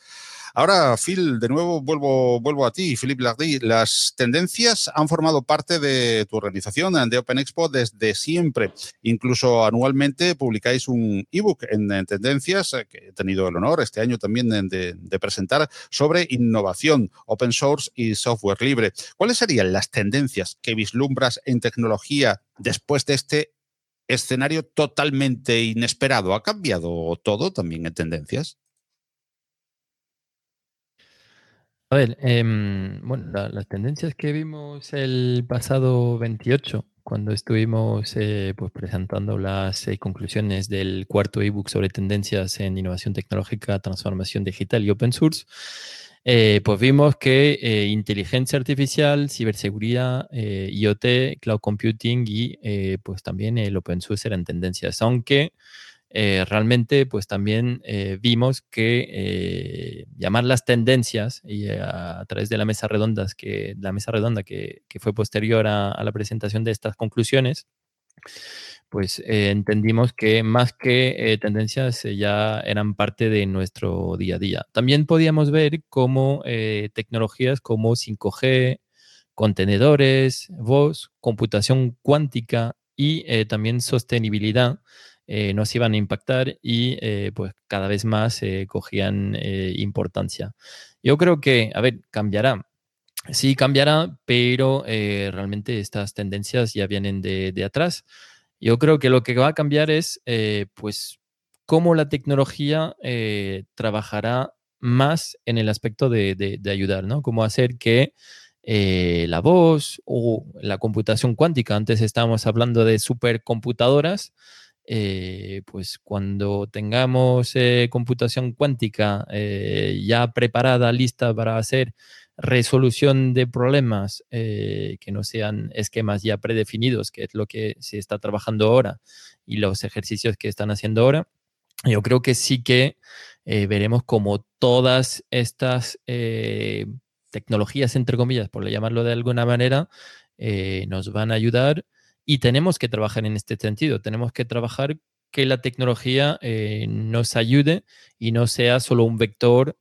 Ahora, Phil, de nuevo vuelvo, vuelvo a ti, Philippe Lardy. Las tendencias han formado parte de tu organización de Open Expo desde siempre. Incluso anualmente publicáis un ebook en, en tendencias eh, que he tenido el honor este año también de, de presentar sobre innovación, open source y software libre. ¿Cuáles serían las tendencias que vislumbras en tecnología después de este escenario totalmente inesperado? ¿Ha cambiado todo también en tendencias? A ver, em, bueno, las tendencias que vimos el pasado 28, cuando estuvimos eh, pues presentando las eh, conclusiones del cuarto ebook sobre tendencias en innovación tecnológica, transformación digital y open source, eh, pues vimos que inteligencia artificial, ciberseguridad, IoT, cloud computing y pues también el open source eran tendencias, aunque eh, realmente pues también eh, vimos que eh, llamar las tendencias y a, través de la mesa redonda que, la mesa redonda que, fue posterior a, la presentación de estas conclusiones, pues entendimos que más que tendencias ya eran parte de nuestro día a día. También podíamos ver cómo tecnologías como 5G, contenedores, voz, computación cuántica y también sostenibilidad eh, nos iban a impactar y eh, pues cada vez más eh, cogían importancia. Yo creo que, a ver, cambiará. Sí, cambiará, pero realmente estas tendencias ya vienen de, atrás. Yo creo que lo que va a cambiar es, pues, cómo la tecnología trabajará más en el aspecto de, de, ayudar, ¿no? Cómo hacer que eh, la voz o la computación cuántica. Antes estábamos hablando de supercomputadoras. Eh, pues cuando tengamos eh, computación cuántica ya preparada, lista para hacer resolución de problemas que no sean esquemas ya predefinidos, que es lo que se está trabajando ahora y los ejercicios que están haciendo ahora, yo creo que sí que veremos como todas estas tecnologías, entre comillas, por llamarlo de alguna manera, eh, nos van a ayudar y tenemos que trabajar en este sentido. Tenemos que trabajar que la tecnología eh, nos ayude y no sea solo un vector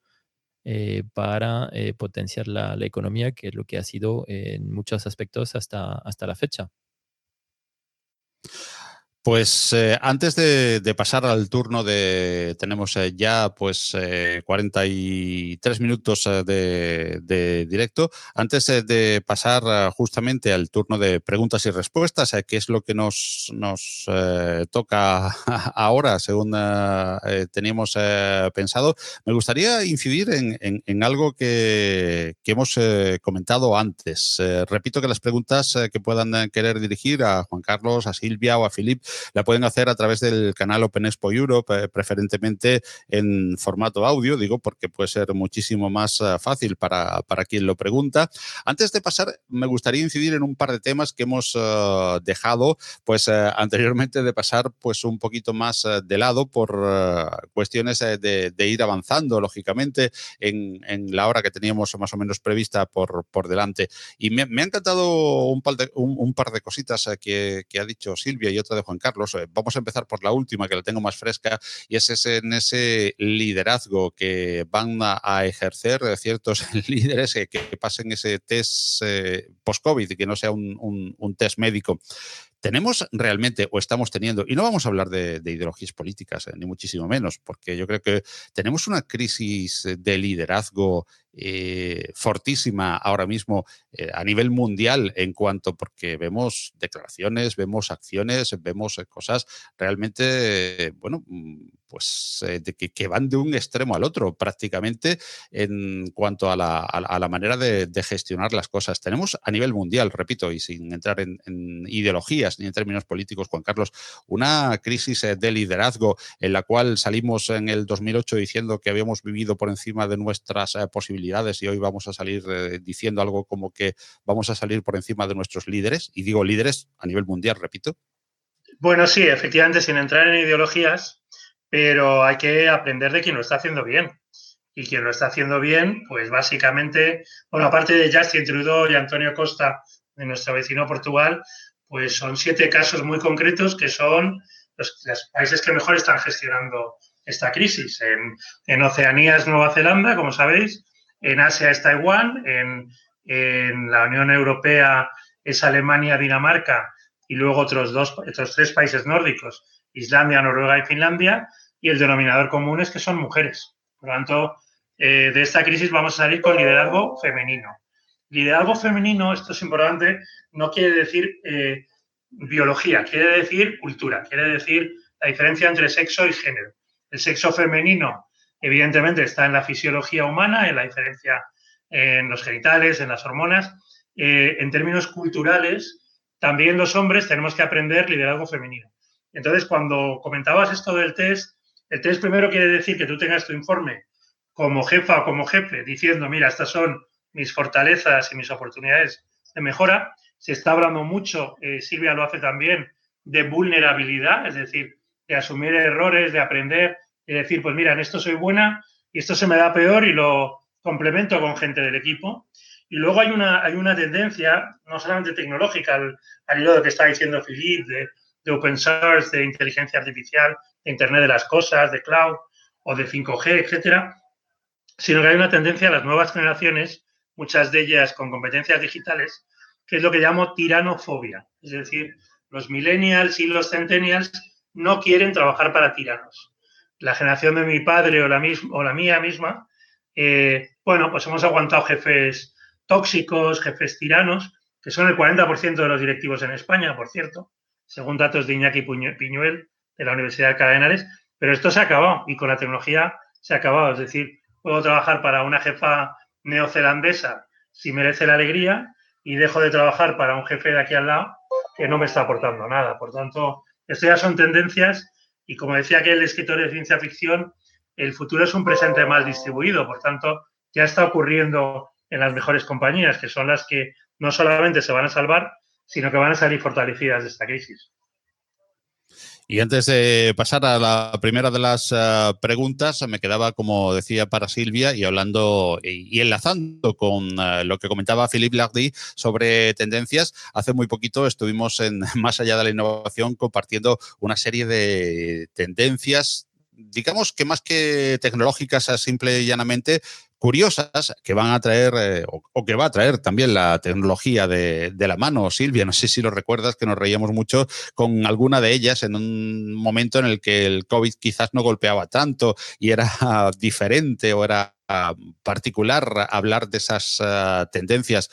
eh, para potenciar la, la, economía, que es lo que ha sido en muchos aspectos hasta, hasta la fecha. Pues eh, antes de, pasar al turno de, tenemos eh, ya pues 43 eh, minutos de, directo, antes de pasar justamente al turno de preguntas y respuestas, que es lo que nos, nos toca ahora, según teníamos pensado, me gustaría incidir en, algo que, que hemos comentado antes. repito que las preguntas que puedan querer dirigir a Juan Carlos, a Silvia o a Filip, la pueden hacer a través del canal Open Expo Europe, eh, preferentemente en formato audio, digo, porque puede ser muchísimo más eh, fácil para, para, quien lo pregunta. Antes de pasar, me gustaría incidir en un par de temas que hemos eh, dejado, pues anteriormente de pasar pues un poquito más de lado por cuestiones de, ir avanzando, lógicamente, en, en, la hora que teníamos más o menos prevista por, por delante. Y me, ha encantado un par de, un, par de cositas que, que ha dicho Silvia y otra de Juan Carlos. Eh, vamos a empezar por la última, que la tengo más fresca, y es ese, en ese liderazgo que van a, ejercer ciertos líderes que, pasen ese test eh, post-COVID que no sea un test médico tenemos realmente o estamos teniendo, y no vamos a hablar de, ideologías políticas, eh, ni muchísimo menos, porque yo creo que tenemos una crisis de liderazgo eh, fortísima ahora mismo eh, a nivel mundial en cuanto, porque vemos declaraciones, vemos acciones, vemos cosas realmente, bueno, mm, pues de que, van de un extremo al otro prácticamente en cuanto a la, manera de, gestionar las cosas. Tenemos a nivel mundial, repito, y sin entrar en, en ideologías, ni en términos políticos, Juan Carlos, una crisis eh, de liderazgo en la cual salimos en el 2008 diciendo que habíamos vivido por encima de nuestras eh, y hoy vamos a salir eh, diciendo algo como que vamos a salir por encima de nuestros líderes, y digo líderes a nivel mundial, repito. Bueno, sí, efectivamente, sin entrar en ideologías, pero hay que aprender de quien lo está haciendo bien. Y quien lo está haciendo bien, pues básicamente, bueno, aparte de Justin Trudeau y Antonio Costa, de nuestro vecino Portugal, pues son siete casos muy concretos que son los, países que mejor están gestionando esta crisis. En, Oceanía es Nueva Zelanda, como sabéis, en Asia es Taiwán, en, la Unión Europea es Alemania, Dinamarca y luego otros, dos, otros tres países nórdicos, Islandia, Noruega y Finlandia, y el denominador común es que son mujeres. Por lo tanto, eh, de esta crisis vamos a salir con liderazgo femenino. Liderazgo femenino, esto es importante, no quiere decir eh, biología, quiere decir cultura, quiere decir la diferencia entre sexo y género. El sexo femenino, evidentemente, está en la fisiología humana, en la diferencia en los genitales, en las hormonas. Eh, en términos culturales, también los hombres tenemos que aprender liderazgo femenino. Entonces, cuando comentabas esto del test, el test primero quiere decir que tú tengas tu informe como jefa o como jefe diciendo, mira, estas son mis fortalezas y mis oportunidades de mejora. Se está hablando mucho, eh, Silvia lo hace también, de vulnerabilidad, es decir, de asumir errores, de aprender, y decir, pues mira, en esto soy buena y esto se me da peor y lo complemento con gente del equipo. Y luego hay una, hay una tendencia, no solamente tecnológica, al, hilo de que está diciendo Philip, de, de open source, de inteligencia artificial, de Internet de las Cosas, de cloud o de 5G, etcétera, sino que hay una tendencia a las nuevas generaciones muchas de ellas con competencias digitales, que es lo que llamo tiranofobia. Es decir, los millennials y los centennials no quieren trabajar para tiranos. La generación de mi padre o la, o la mía misma, eh, bueno, pues hemos aguantado jefes tóxicos, jefes tiranos, que son el 40% de los directivos en España, por cierto, según datos de Iñaki Piñuel de la Universidad de Cadenares, pero esto se ha acabado y con la tecnología se ha acabado. Es decir, puedo trabajar para una jefa neozelandesa si merece la alegría y dejo de trabajar para un jefe de aquí al lado que no me está aportando nada. Por tanto, esto ya son tendencias y como decía aquel escritor de ciencia ficción, el futuro es un presente mal distribuido. Por tanto, ya está ocurriendo en las mejores compañías, que son las que no solamente se van a salvar, sino que van a salir fortalecidas de esta crisis. Y antes de pasar a la primera de las eh, preguntas, me quedaba, como decía, para Silvia y hablando y, enlazando con eh, lo que comentaba Philippe Lardy sobre tendencias. Hace muy poquito estuvimos en Más allá de la innovación compartiendo una serie de tendencias digamos que más que tecnológicas, simple y llanamente, curiosas que van a traer eh, o, que va a traer también la tecnología de, la mano. Silvia, no sé si lo recuerdas que nos reíamos mucho con alguna de ellas en un momento en el que el COVID quizás no golpeaba tanto y era diferente o era particular hablar de esas ah, tendencias.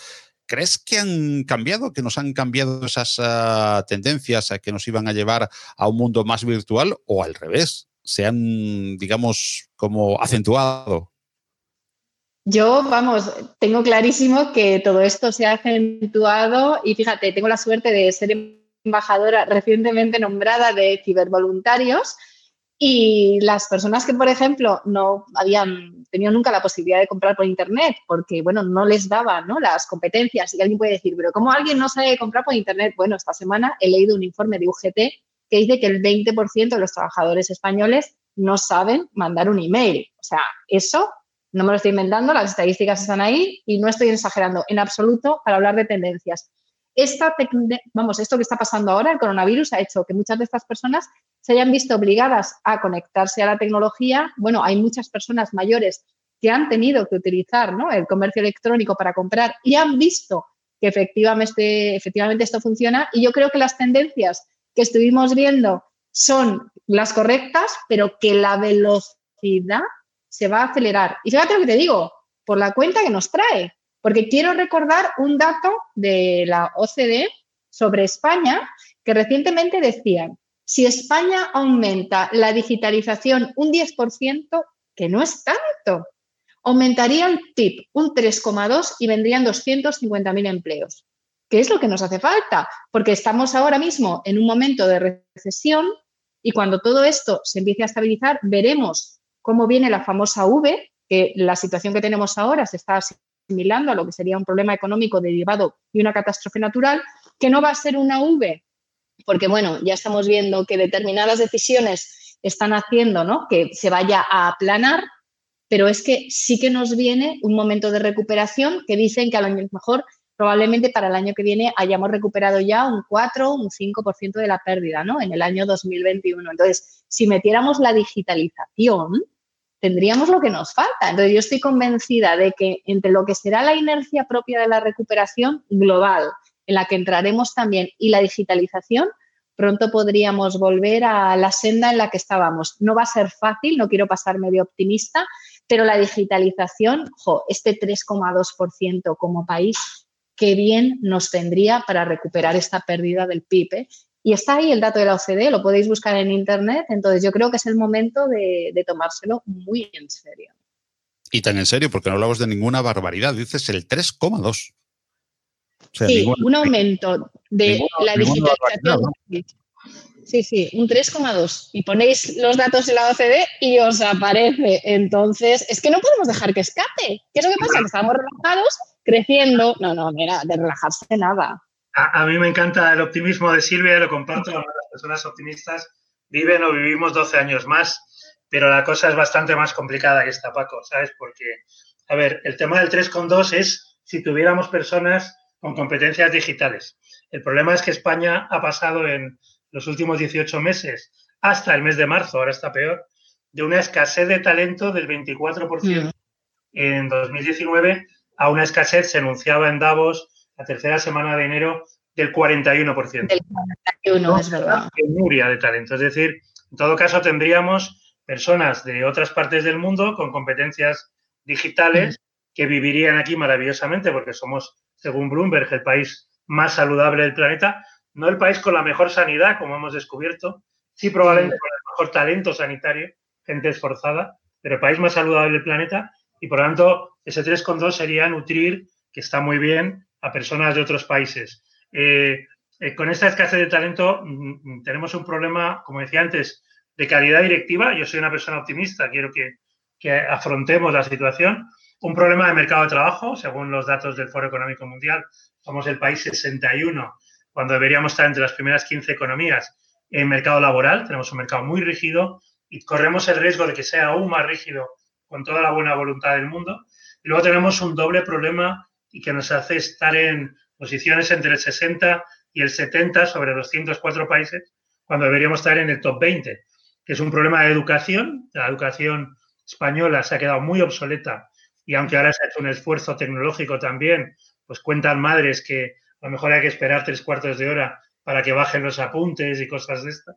¿Crees que han cambiado, que nos han cambiado esas ah, tendencias que nos iban a llevar a un mundo más virtual o al revés? Se han, digamos, como acentuado. Yo, vamos, tengo clarísimo que todo esto se ha acentuado y fíjate, tengo la suerte de ser embajadora recientemente nombrada de cibervoluntarios y las personas que, por ejemplo, no habían tenido nunca la posibilidad de comprar por Internet porque, bueno, no les daban ¿no? las competencias y alguien puede decir, pero ¿cómo alguien no sabe comprar por Internet? Bueno, esta semana he leído un informe de UGT que dice que el 20% de los trabajadores españoles no saben mandar un email. O sea, eso no me lo estoy inventando, las estadísticas están ahí y no estoy exagerando en absoluto para hablar de tendencias. Esta, vamos, esto que está pasando ahora, el coronavirus, ha hecho que muchas de estas personas se hayan visto obligadas a conectarse a la tecnología. Bueno, hay muchas personas mayores que han tenido que utilizar el comercio electrónico para comprar y han visto que efectivamente, efectivamente esto funciona. Y yo creo que las tendencias que estuvimos viendo son las correctas, pero que la velocidad se va a acelerar. Y fíjate lo que te digo, por la cuenta que nos trae, porque quiero recordar un dato de la OCDE sobre España que recientemente decían, si España aumenta la digitalización un 10%, que no es tanto, aumentaría el PIB un 3,2 y vendrían 250.000 empleos. ¿Qué es lo que nos hace falta? Porque estamos ahora mismo en un momento de recesión y cuando todo esto se empiece a estabilizar, veremos cómo viene la famosa V, que la situación que tenemos ahora se está asimilando a lo que sería un problema económico derivado de una catástrofe natural, que no va a ser una V, porque bueno, ya estamos viendo que determinadas decisiones están haciendo ¿no? que se vaya a aplanar, pero es que sí que nos viene un momento de recuperación que dicen que a lo mejor probablemente para el año que viene hayamos recuperado ya un 4, un 5% de la pérdida, ¿no? En el año 2021. Entonces, si metiéramos la digitalización, tendríamos lo que nos falta. Entonces, yo estoy convencida de que entre lo que será la inercia propia de la recuperación global, en la que entraremos también, y la digitalización, pronto podríamos volver a la senda en la que estábamos. No va a ser fácil, no quiero pasar medio optimista, pero la digitalización, este 3,2% como país, qué bien nos tendría para recuperar esta pérdida del PIB. ¿eh? Y está ahí el dato de la OCDE, lo podéis buscar en Internet. Entonces yo creo que es el momento de, tomárselo muy en serio. Y tan en serio, porque no hablamos de ninguna barbaridad, dices el 3,2. sí, un aumento de la digitalización. Sí, sí, un 3,2. Y ponéis los datos de la OCDE y os aparece. Entonces, es que no podemos dejar que escape. ¿Qué es lo que pasa? Que estamos relajados, creciendo. No, no, mira, de relajarse nada. A, mí me encanta el optimismo de Silvia, lo comparto. Las personas optimistas viven o vivimos 12 años más, pero la cosa es bastante más complicada que esta, Paco, ¿sabes? Porque, a ver, el tema del 3,2 es si tuviéramos personas con competencias digitales. El problema es que España ha pasado en los últimos 18 meses hasta el mes de marzo, ahora está peor, de una escasez de talento del 24% mm. en 2019 a una escasez, se anunciaba en Davos, la tercera semana de enero del 41%. Del 41, es verdad. Penuria de talento. Es decir, en todo caso tendríamos personas de otras partes del mundo con competencias digitales que vivirían aquí maravillosamente porque somos, según Bloomberg, el país más saludable del planeta. No el país con la mejor sanidad, como hemos descubierto, sí probablemente con el mejor talento sanitario, gente esforzada, pero el país más saludable del planeta y por tanto ese 3,2 sería nutrir que está muy bien, a personas de otros países. Eh, eh, con esta escasez de talento mm, mm, tenemos un problema, como decía antes, de calidad directiva. Yo soy una persona optimista, quiero que, que afrontemos la situación. Un problema de mercado de trabajo, según los datos del Foro Económico Mundial, somos el país 61, cuando deberíamos estar entre las primeras 15 economías en mercado laboral. Tenemos un mercado muy rígido y corremos el riesgo de que sea aún más rígido con toda la buena voluntad del mundo. Y luego tenemos un doble problema y que nos hace estar en posiciones entre el 60 y el 70 sobre 204 países, cuando deberíamos estar en el top 20, que es un problema de educación. La educación española se ha quedado muy obsoleta y aunque ahora se ha hecho un esfuerzo tecnológico también, pues cuentan madres que a lo mejor hay que esperar tres cuartos de hora para que bajen los apuntes y cosas de estas.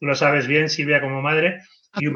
Tú lo sabes bien, Silvia, como madre. Y, un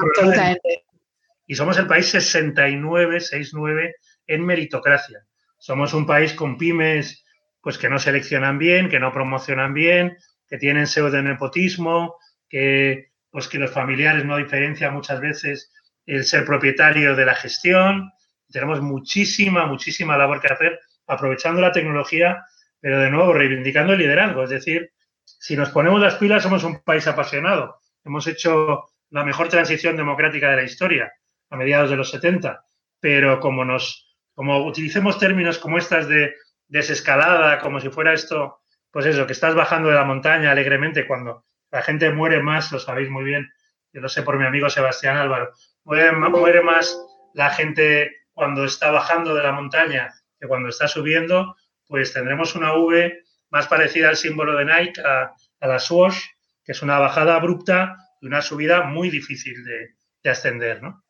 y somos el país 69, 69 en meritocracia. Somos un país con pymes pues que no seleccionan bien, que no promocionan bien, que tienen pseudo nepotismo, que pues que los familiares no diferencian muchas veces el ser propietario de la gestión. Tenemos muchísima, muchísima labor que hacer aprovechando la tecnología, pero de nuevo reivindicando el liderazgo. Es decir, si nos ponemos las pilas, somos un país apasionado. Hemos hecho la mejor transición democrática de la historia a mediados de los 70, pero como nos como utilicemos términos como estas de desescalada, como si fuera esto, pues eso, que estás bajando de la montaña alegremente cuando la gente muere más, lo sabéis muy bien, yo lo sé por mi amigo Sebastián Álvaro, muere, muere más la gente cuando está bajando de la montaña que cuando está subiendo, pues tendremos una V más parecida al símbolo de Nike, a, la Swoosh, que es una bajada abrupta y una subida muy difícil de, de ascender, ¿no?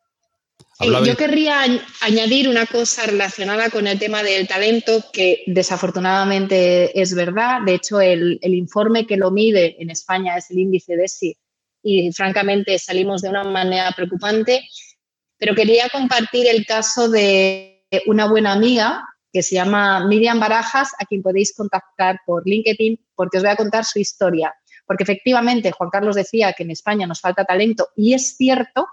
Yo querría añadir una cosa relacionada con el tema del talento que desafortunadamente es verdad. De hecho, el, informe que lo mide en España es el índice DESI y francamente salimos de una manera preocupante. Pero quería compartir el caso de una buena amiga que se llama Miriam Barajas, a quien podéis contactar por LinkedIn porque os voy a contar su historia. Porque efectivamente Juan Carlos decía que en España nos falta talento y es cierto,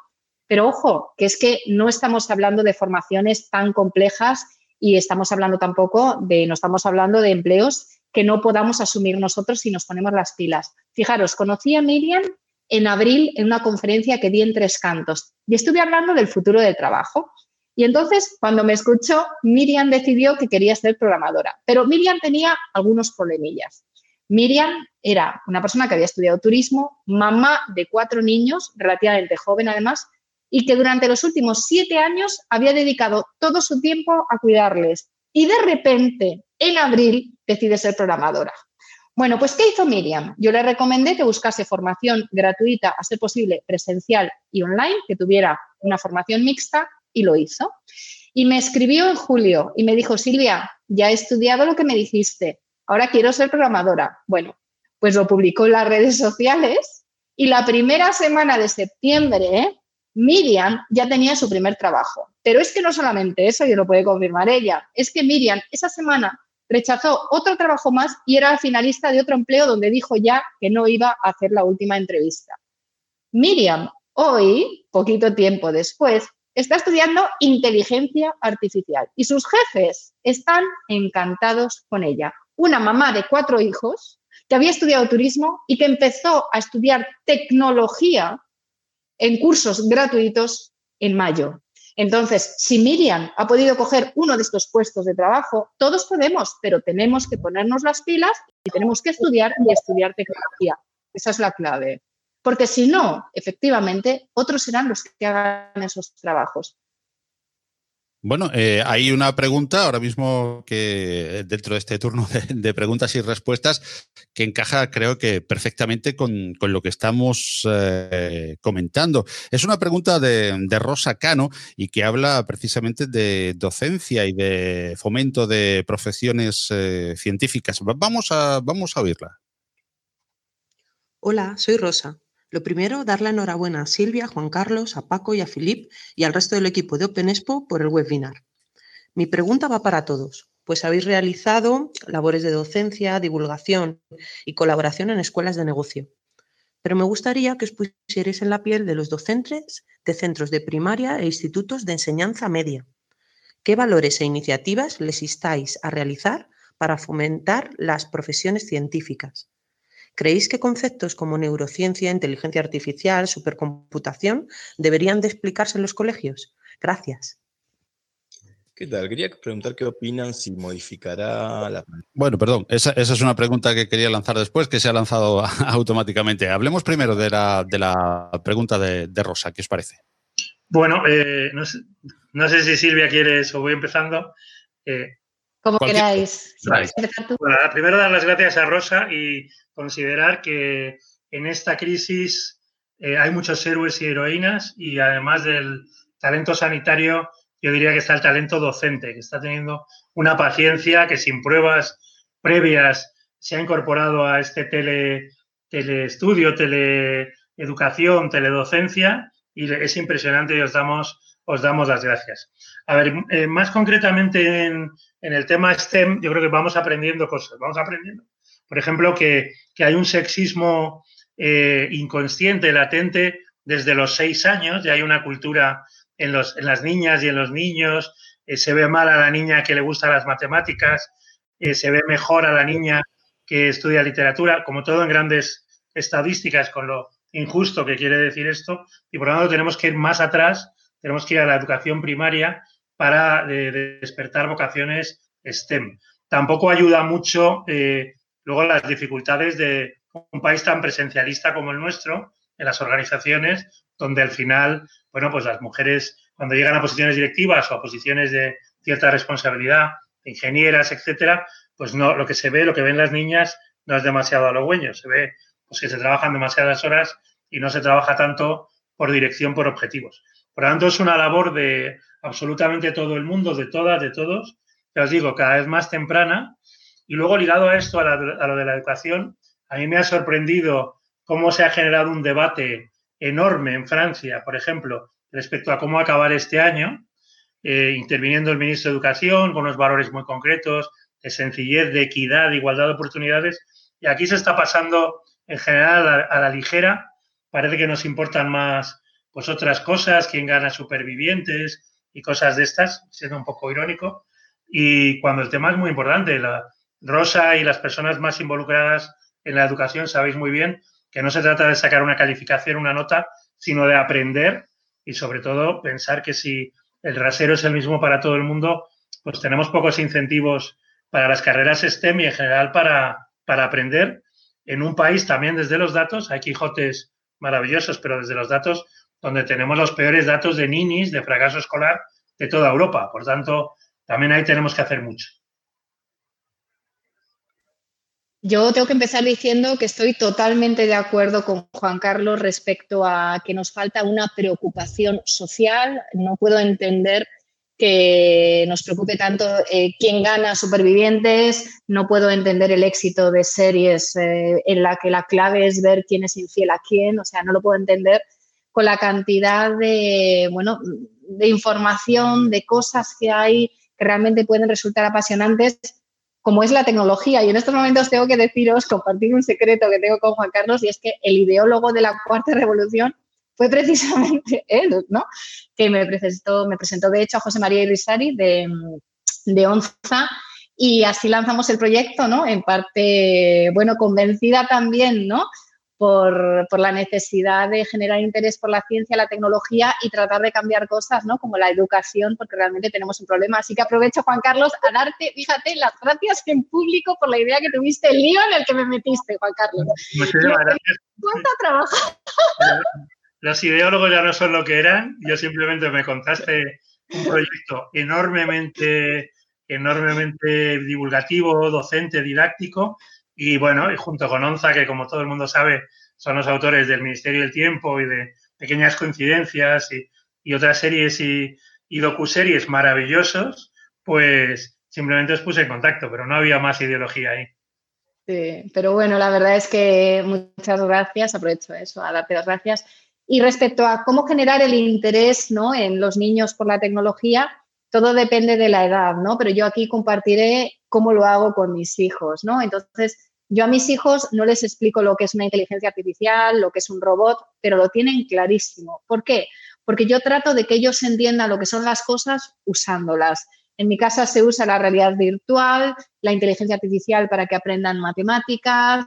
pero ojo, que es que no estamos hablando de formaciones tan complejas y estamos hablando tampoco de, no estamos hablando de empleos que no podamos asumir nosotros si nos ponemos las pilas. Fijaros, conocí a Miriam en abril en una conferencia que di en Tres Cantos y estuve hablando del futuro del trabajo. Y entonces, cuando me escuchó, Miriam decidió que quería ser programadora, pero Miriam tenía algunos problemillas. Miriam era una persona que había estudiado turismo, mamá de cuatro niños, relativamente joven además, y que durante los últimos siete años había dedicado todo su tiempo a cuidarles. Y de repente, en abril, decide ser programadora. Bueno, pues ¿qué hizo Miriam? Yo le recomendé que buscase formación gratuita, a ser posible presencial y online, que tuviera una formación mixta, y lo hizo. Y me escribió en julio y me dijo, Silvia, ya he estudiado lo que me dijiste, ahora quiero ser programadora. Bueno, pues lo publicó en las redes sociales y la primera semana de septiembre Miriam ya tenía su primer trabajo. Pero es que no solamente eso, y lo puede confirmar ella, es que Miriam esa semana rechazó otro trabajo más y era finalista de otro empleo donde dijo ya que no iba a hacer la última entrevista. Miriam, hoy, poquito tiempo después, está estudiando inteligencia artificial y sus jefes están encantados con ella. Una mamá de cuatro hijos que había estudiado turismo y que empezó a estudiar tecnología en cursos gratuitos en mayo. Entonces, si Miriam ha podido coger uno de estos puestos de trabajo, todos podemos, pero tenemos que ponernos las pilas y tenemos que estudiar y estudiar tecnología. Esa es la clave. Porque si no, efectivamente, otros serán los que hagan esos trabajos. Bueno, eh, hay una pregunta ahora mismo que dentro de este turno de, preguntas y respuestas que encaja, creo que perfectamente con, lo que estamos eh, comentando. Es una pregunta de, Rosa Cano y que habla precisamente de docencia y de fomento de profesiones eh, científicas. Vamos a, vamos a oírla. Hola, soy Rosa. Lo primero, dar la enhorabuena a Silvia, a Juan Carlos, a Paco y a Filip y al resto del equipo de Open Expo por el webinar. Mi pregunta va para todos, pues habéis realizado labores de docencia, divulgación y colaboración en escuelas de negocio. Pero me gustaría que os pusierais en la piel de los docentes de centros de primaria e institutos de enseñanza media. ¿Qué valores e iniciativas les instáis a realizar para fomentar las profesiones científicas? ¿Creéis que conceptos como neurociencia, inteligencia artificial, supercomputación deberían de explicarse en los colegios? Gracias. ¿Qué tal? Quería preguntar qué opinan si modificará la... Bueno, perdón, esa, es una pregunta que quería lanzar después, que se ha lanzado automáticamente. Hablemos primero de la, pregunta de, Rosa, ¿qué os parece? Bueno, eh, no, sé, si Silvia quieres o voy empezando. Eh, Como queráis. primero dar las gracias a Rosa y considerar que en esta crisis eh, hay muchos héroes y heroínas y además del talento sanitario yo diría que está el talento docente, que está teniendo una paciencia que sin pruebas previas se ha incorporado a este tele, teleestudio, teleeducación, teledocencia y es impresionante y os damos, os damos las gracias. A ver, eh, más concretamente en, el tema STEM, yo creo que vamos aprendiendo cosas, vamos aprendiendo. Por ejemplo, que, hay un sexismo eh, inconsciente, latente, desde los seis años, ya hay una cultura en, los, en las niñas y en los niños, eh, se ve mal a la niña que le gustan las matemáticas, se ve mejor a la niña que estudia literatura, como todo en grandes estadísticas con lo injusto que quiere decir esto, y por lo tanto tenemos que ir más atrás, tenemos que ir a la educación primaria para eh, despertar vocaciones STEM. Tampoco ayuda mucho luego las dificultades de un país tan presencialista como el nuestro, en las organizaciones, donde al final bueno, pues las mujeres cuando llegan a posiciones directivas o a posiciones de cierta responsabilidad, ingenieras, etcétera, pues no, lo que se ve, lo que ven las niñas no es demasiado halagüeño. Se ve pues, que se trabajan demasiadas horas y no se trabaja tanto por dirección, por objetivos. Por lo tanto, es una labor de absolutamente todo el mundo, de todas, de todos, ya os digo, cada vez más temprana. Y luego, ligado a esto, a, a lo de la educación, a mí me ha sorprendido cómo se ha generado un debate enorme en Francia, por ejemplo, respecto a cómo acabar este año, eh, interviniendo el ministro de Educación con unos valores muy concretos de sencillez, de equidad, de igualdad de oportunidades. Y aquí se está pasando en general a, la ligera. Parece que nos importan más pues otras cosas, quién gana supervivientes y cosas de estas, siendo un poco irónico. Y cuando el tema es muy importante, la Rosa y las personas más involucradas en la educación sabéis muy bien que no se trata de sacar una calificación, una nota, sino de aprender y sobre todo pensar que si el rasero es el mismo para todo el mundo, pues tenemos pocos incentivos para las carreras STEM y en general para, para aprender en un país también desde los datos, hay Quijotes maravillosos, pero desde los datos donde tenemos los peores datos de ninis, de fracaso escolar de toda Europa. Por tanto, también ahí tenemos que hacer mucho. Yo tengo que empezar diciendo que estoy totalmente de acuerdo con Juan Carlos respecto a que nos falta una preocupación social. No puedo entender que nos preocupe tanto eh, quién gana supervivientes, no puedo entender el éxito de series eh, en la que la clave es ver quién es infiel a quién, o sea, no lo puedo entender con la cantidad de, bueno, de información, de cosas que hay que realmente pueden resultar apasionantes como es la tecnología. Y en estos momentos tengo que deciros, compartir un secreto que tengo con Juan Carlos, y es que el ideólogo de la cuarta revolución fue precisamente él, ¿no? Que me presentó, me presentó de hecho a José María Irisari de, de ONZA y así lanzamos el proyecto, ¿no? En parte, bueno, convencida también, ¿no? Por, la necesidad de generar interés por la ciencia, la tecnología y tratar de cambiar cosas, ¿no? Como la educación, porque realmente tenemos un problema. Así que aprovecho, Juan Carlos, a darte, fíjate, las gracias en público por la idea que tuviste, el lío en el que me metiste, Juan Carlos. Muchísimas gracias. ¿Cuánto trabajo? Los ideólogos ya no son lo que eran. Yo simplemente me contaste un proyecto enormemente, enormemente divulgativo, docente, didáctico, y bueno, y junto con ONZA, que como todo el mundo sabe, son los autores del Ministerio del Tiempo y de Pequeñas Coincidencias y, otras series y, y docuseries maravillosos, pues simplemente os puse en contacto, pero no había más ideología ahí. Sí, pero bueno, la verdad es que muchas gracias, aprovecho eso, a darte las gracias. Y respecto a cómo generar el interés ¿no? en los niños por la tecnología, todo depende de la edad, ¿no? Pero yo aquí compartiré cómo lo hago con mis hijos, ¿no? Entonces, yo a mis hijos no les explico lo que es una inteligencia artificial, lo que es un robot, pero lo tienen clarísimo. ¿Por qué? porque yo trato de que ellos entiendan lo que son las cosas usándolas. En mi casa se usa la realidad virtual, la inteligencia artificial para que aprendan matemáticas.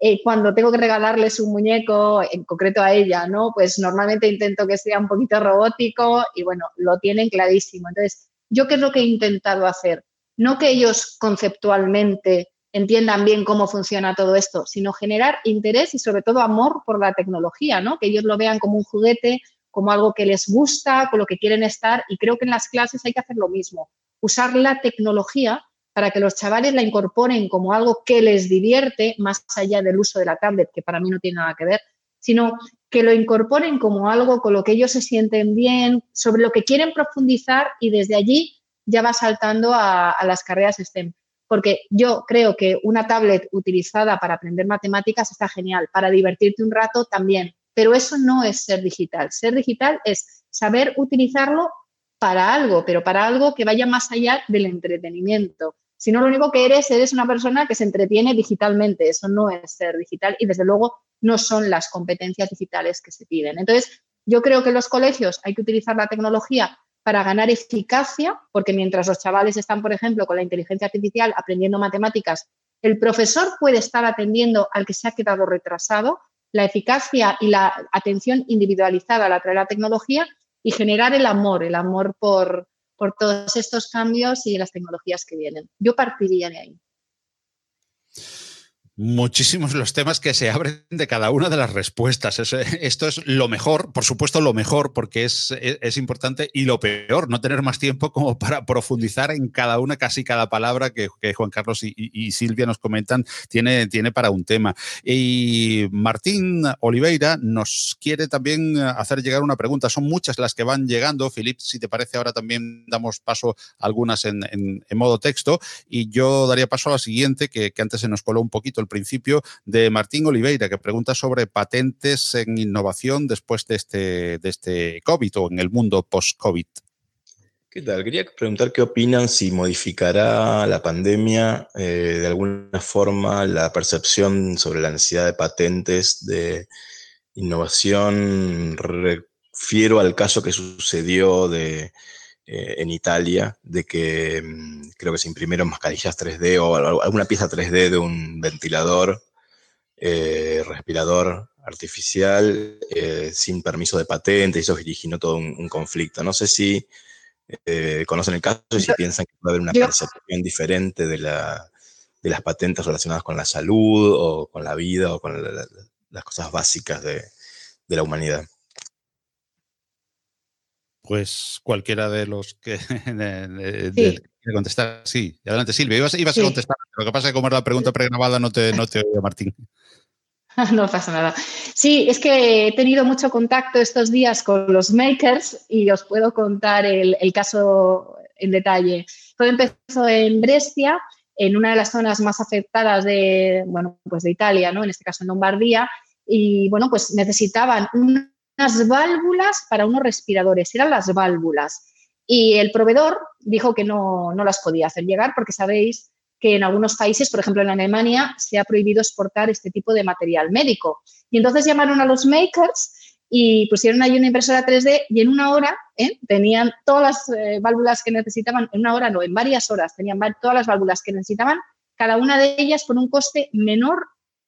Eh, cuando tengo que regalarles un muñeco, en concreto a ella, ¿no? Pues normalmente intento que sea un poquito robótico y bueno, lo tienen clarísimo. Entonces, ¿yo qué es lo que he intentado hacer? No que ellos conceptualmente entiendan bien cómo funciona todo esto, sino generar interés y sobre todo amor por la tecnología, ¿no? Que ellos lo vean como un juguete, como algo que les gusta, con lo que quieren estar y creo que en las clases hay que hacer lo mismo, usar la tecnología para que los chavales la incorporen como algo que les divierte, más allá del uso de la tablet, que para mí no tiene nada que ver, sino que lo incorporen como algo con lo que ellos se sienten bien, sobre lo que quieren profundizar y desde allí ya va saltando a, a las carreras STEM porque yo creo que una tablet utilizada para aprender matemáticas está genial, para divertirte un rato también, pero eso no es ser digital. Ser digital es saber utilizarlo para algo, pero para algo que vaya más allá del entretenimiento. Si no, lo único que eres, eres una persona que se entretiene digitalmente. Eso no es ser digital y desde luego no son las competencias digitales que se piden. Entonces, yo creo que en los colegios hay que utilizar la tecnología para ganar eficacia, porque mientras los chavales están, por ejemplo, con la inteligencia artificial aprendiendo matemáticas, el profesor puede estar atendiendo al que se ha quedado retrasado, la eficacia y la atención individualizada la trae la tecnología y generar el amor, el amor por, por todos estos cambios y las tecnologías que vienen. Yo partiría de ahí muchísimos los temas que se abren de cada una de las respuestas. esto es lo mejor, por supuesto lo mejor, porque es, es, importante, y lo peor, no tener más tiempo como para profundizar en cada una, casi cada palabra que, Juan Carlos y, Silvia nos comentan, tiene, tiene para un tema. Y Martín Oliveira nos quiere también hacer llegar una pregunta. Son muchas las que van llegando. Filip, si te parece, ahora también damos paso a algunas en, modo texto. Y yo daría paso a la siguiente, que, que antes se nos coló un poquito principio de Martín Oliveira, que pregunta sobre patentes en innovación después de este, de este COVID o en el mundo post-COVID. ¿Qué tal? Quería preguntar qué opinan si modificará la pandemia eh, de alguna forma la percepción sobre la necesidad de patentes de innovación. Refiero al caso que sucedió de, eh, en Italia, de que mm, creo que se imprimieron mascarillas 3D o alguna pieza 3D de un ventilador, eh, respirador artificial eh, sin permiso de patente, y eso originó todo un, conflicto. No sé si conocen el caso y si piensan que puede haber una percepción diferente de, la, de, las patentes relacionadas con la salud o con la vida o con las cosas básicas de la humanidad pues cualquiera de los que de, contestar. Sí, adelante Silvia, ibas, a contestar. Lo que pasa es que como era la pregunta pregrabada no te, no te oigo, Martín. No pasa nada. Sí, es que he tenido mucho contacto estos días con los makers y os puedo contar el, caso en detalle. Todo empezó en Brescia, en una de las zonas más afectadas de, bueno, pues de Italia, ¿no? en este caso en Lombardía, y bueno, pues necesitaban un unas válvulas para unos respiradores, eran las válvulas. Y el proveedor dijo que no, no las podía hacer llegar porque sabéis que en algunos países, por ejemplo en Alemania, se ha prohibido exportar este tipo de material médico. Y entonces llamaron a los makers y pusieron ahí una impresora 3D y en una hora ¿eh? tenían todas las eh, válvulas que necesitaban, en una hora no, en varias horas tenían todas las válvulas que necesitaban, cada una de ellas por un coste menor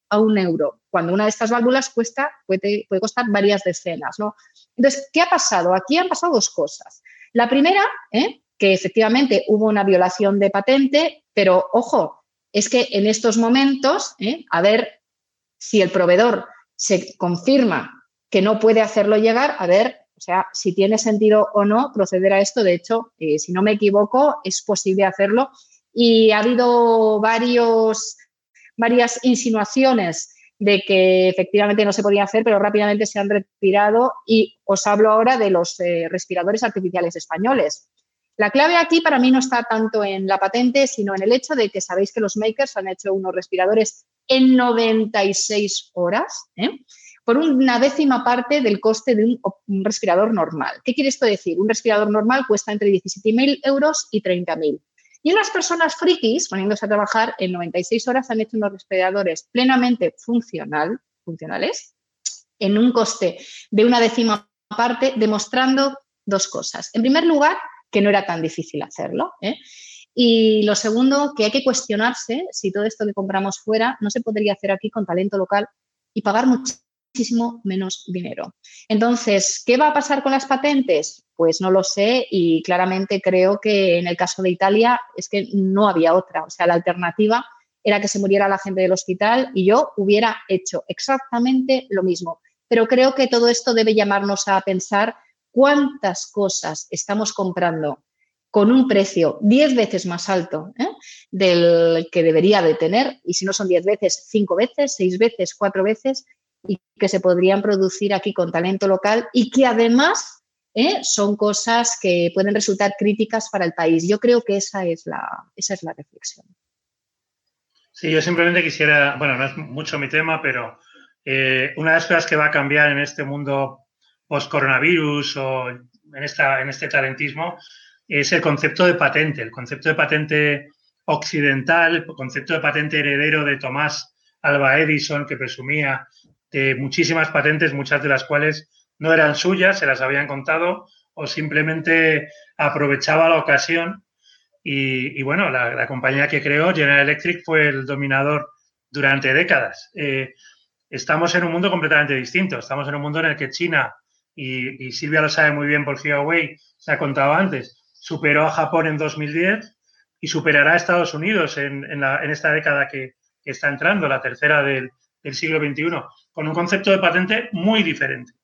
a un euro, cuando una de estas válvulas cuesta, puede, puede costar varias decenas. ¿no? Entonces, ¿qué ha pasado? Aquí han pasado dos cosas. La primera, ¿eh? que efectivamente hubo una violación de patente, pero ojo, es que en estos momentos, ¿eh? a ver si el proveedor se confirma que no puede hacerlo llegar, a ver, o sea, si tiene sentido o no proceder a esto. De hecho, eh, si no me equivoco, es posible hacerlo. Y ha habido varios varias insinuaciones de que efectivamente no se podía hacer, pero rápidamente se han retirado y os hablo ahora de los eh, respiradores artificiales españoles. La clave aquí para mí no está tanto en la patente, sino en el hecho de que sabéis que los makers han hecho unos respiradores en 96 horas, ¿eh? por una décima parte del coste de un, un, respirador normal. ¿Qué quiere esto decir? Un respirador normal cuesta entre 17.000 euros y 30.000. Y unas personas frikis, poniéndose a trabajar en 96 horas, han hecho unos respiradores plenamente funcional, funcionales en un coste de una décima parte demostrando dos cosas. En primer lugar, que no era tan difícil hacerlo. ¿eh? Y lo segundo, que hay que cuestionarse si todo esto que compramos fuera no se podría hacer aquí con talento local y pagar muchísimo menos dinero. Entonces, ¿qué va a pasar con las patentes? Pues no lo sé y claramente creo que en el caso de Italia es que no había otra. O sea, la alternativa era que se muriera la gente del hospital y yo hubiera hecho exactamente lo mismo. Pero creo que todo esto debe llamarnos a pensar cuántas cosas estamos comprando con un precio 10 veces más alto ¿eh? del que debería de tener, y si no son 10 veces, 5 veces, 6 veces, 4 veces, y que se podrían producir aquí con talento local y que además ¿eh? son cosas que pueden resultar críticas para el país. Yo creo que esa es la, esa es la reflexión. Sí, yo simplemente quisiera, bueno, no es mucho mi tema, pero eh, una de las cosas que va a cambiar en este mundo post-coronavirus o en, esta, en este talentismo es el concepto de patente, el concepto de patente occidental, el concepto de patente heredero de Tomás Alba Edison, que presumía de muchísimas patentes, muchas de las cuales no eran suyas, se las habían contado o simplemente aprovechaba la ocasión. Y, bueno, la, compañía que creó, General Electric, fue el dominador durante décadas. Eh, estamos en un mundo completamente distinto. Estamos en un mundo en el que China y, Silvia lo sabe muy bien por Huawei, se ha contado antes, superó a Japón en 2010 y superará a Estados Unidos en, esta década que, está entrando, la tercera del, siglo XXI, con un concepto de patente muy diferente.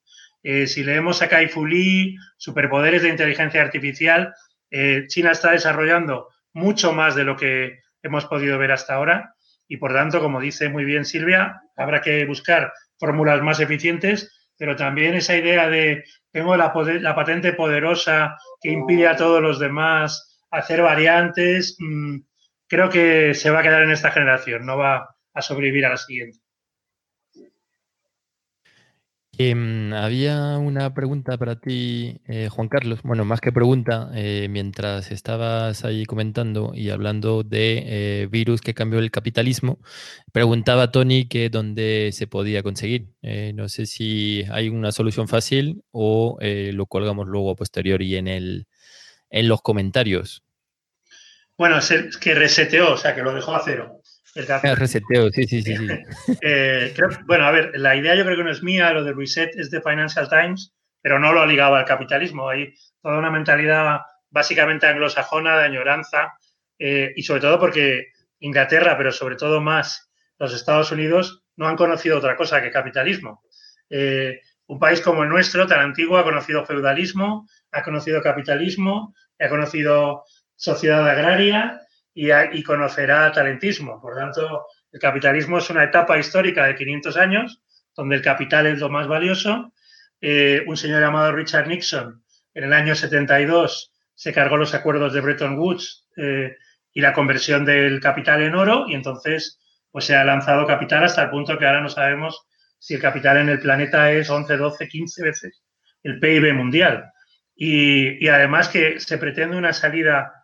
Eh, si leemos a Kai Fu Lee, superpoderes de inteligencia artificial, eh, China está desarrollando mucho más de lo que hemos podido ver hasta ahora y, por tanto, como dice muy bien Silvia, habrá que buscar fórmulas más eficientes pero también esa idea de tengo la, la patente poderosa que impide a todos los demás hacer variantes, mm, creo que se va a quedar en esta generación, no va a sobrevivir a la siguiente. Em, había una pregunta para ti, eh, Juan Carlos. Bueno, más que pregunta, eh, mientras estabas ahí comentando y hablando de eh, virus que cambió el capitalismo, preguntaba Tony que dónde se podía conseguir. no sé si hay una solución fácil o lo colgamos luego posterior y en, el, en los comentarios. Bueno, es que reseteó, o sea, que lo dejó a cero. El ah, reseteo, sí, sí, sí. Eh, bueno, a ver, la idea yo creo que no es mía, lo de reset es de Financial Times, pero no lo ha ligado al capitalismo. Hay toda una mentalidad básicamente anglosajona de añoranza eh, y sobre todo porque Inglaterra, pero sobre todo más los Estados Unidos, no han conocido otra cosa que capitalismo. Eh, un país como el nuestro, tan antiguo, ha conocido feudalismo, ha conocido capitalismo, ha conocido sociedad agraria y, conocerá talentismo. Por tanto, el capitalismo es una etapa histórica de 500 años donde el capital es lo más valioso. Eh, un señor llamado Richard Nixon en el año 72 se cargó los acuerdos de Bretton Woods eh, y la conversión del capital en oro y entonces pues se ha lanzado capital hasta el punto que ahora no sabemos si el capital en el planeta es 11, 12, 15 veces el PIB mundial. y además que se pretende una salida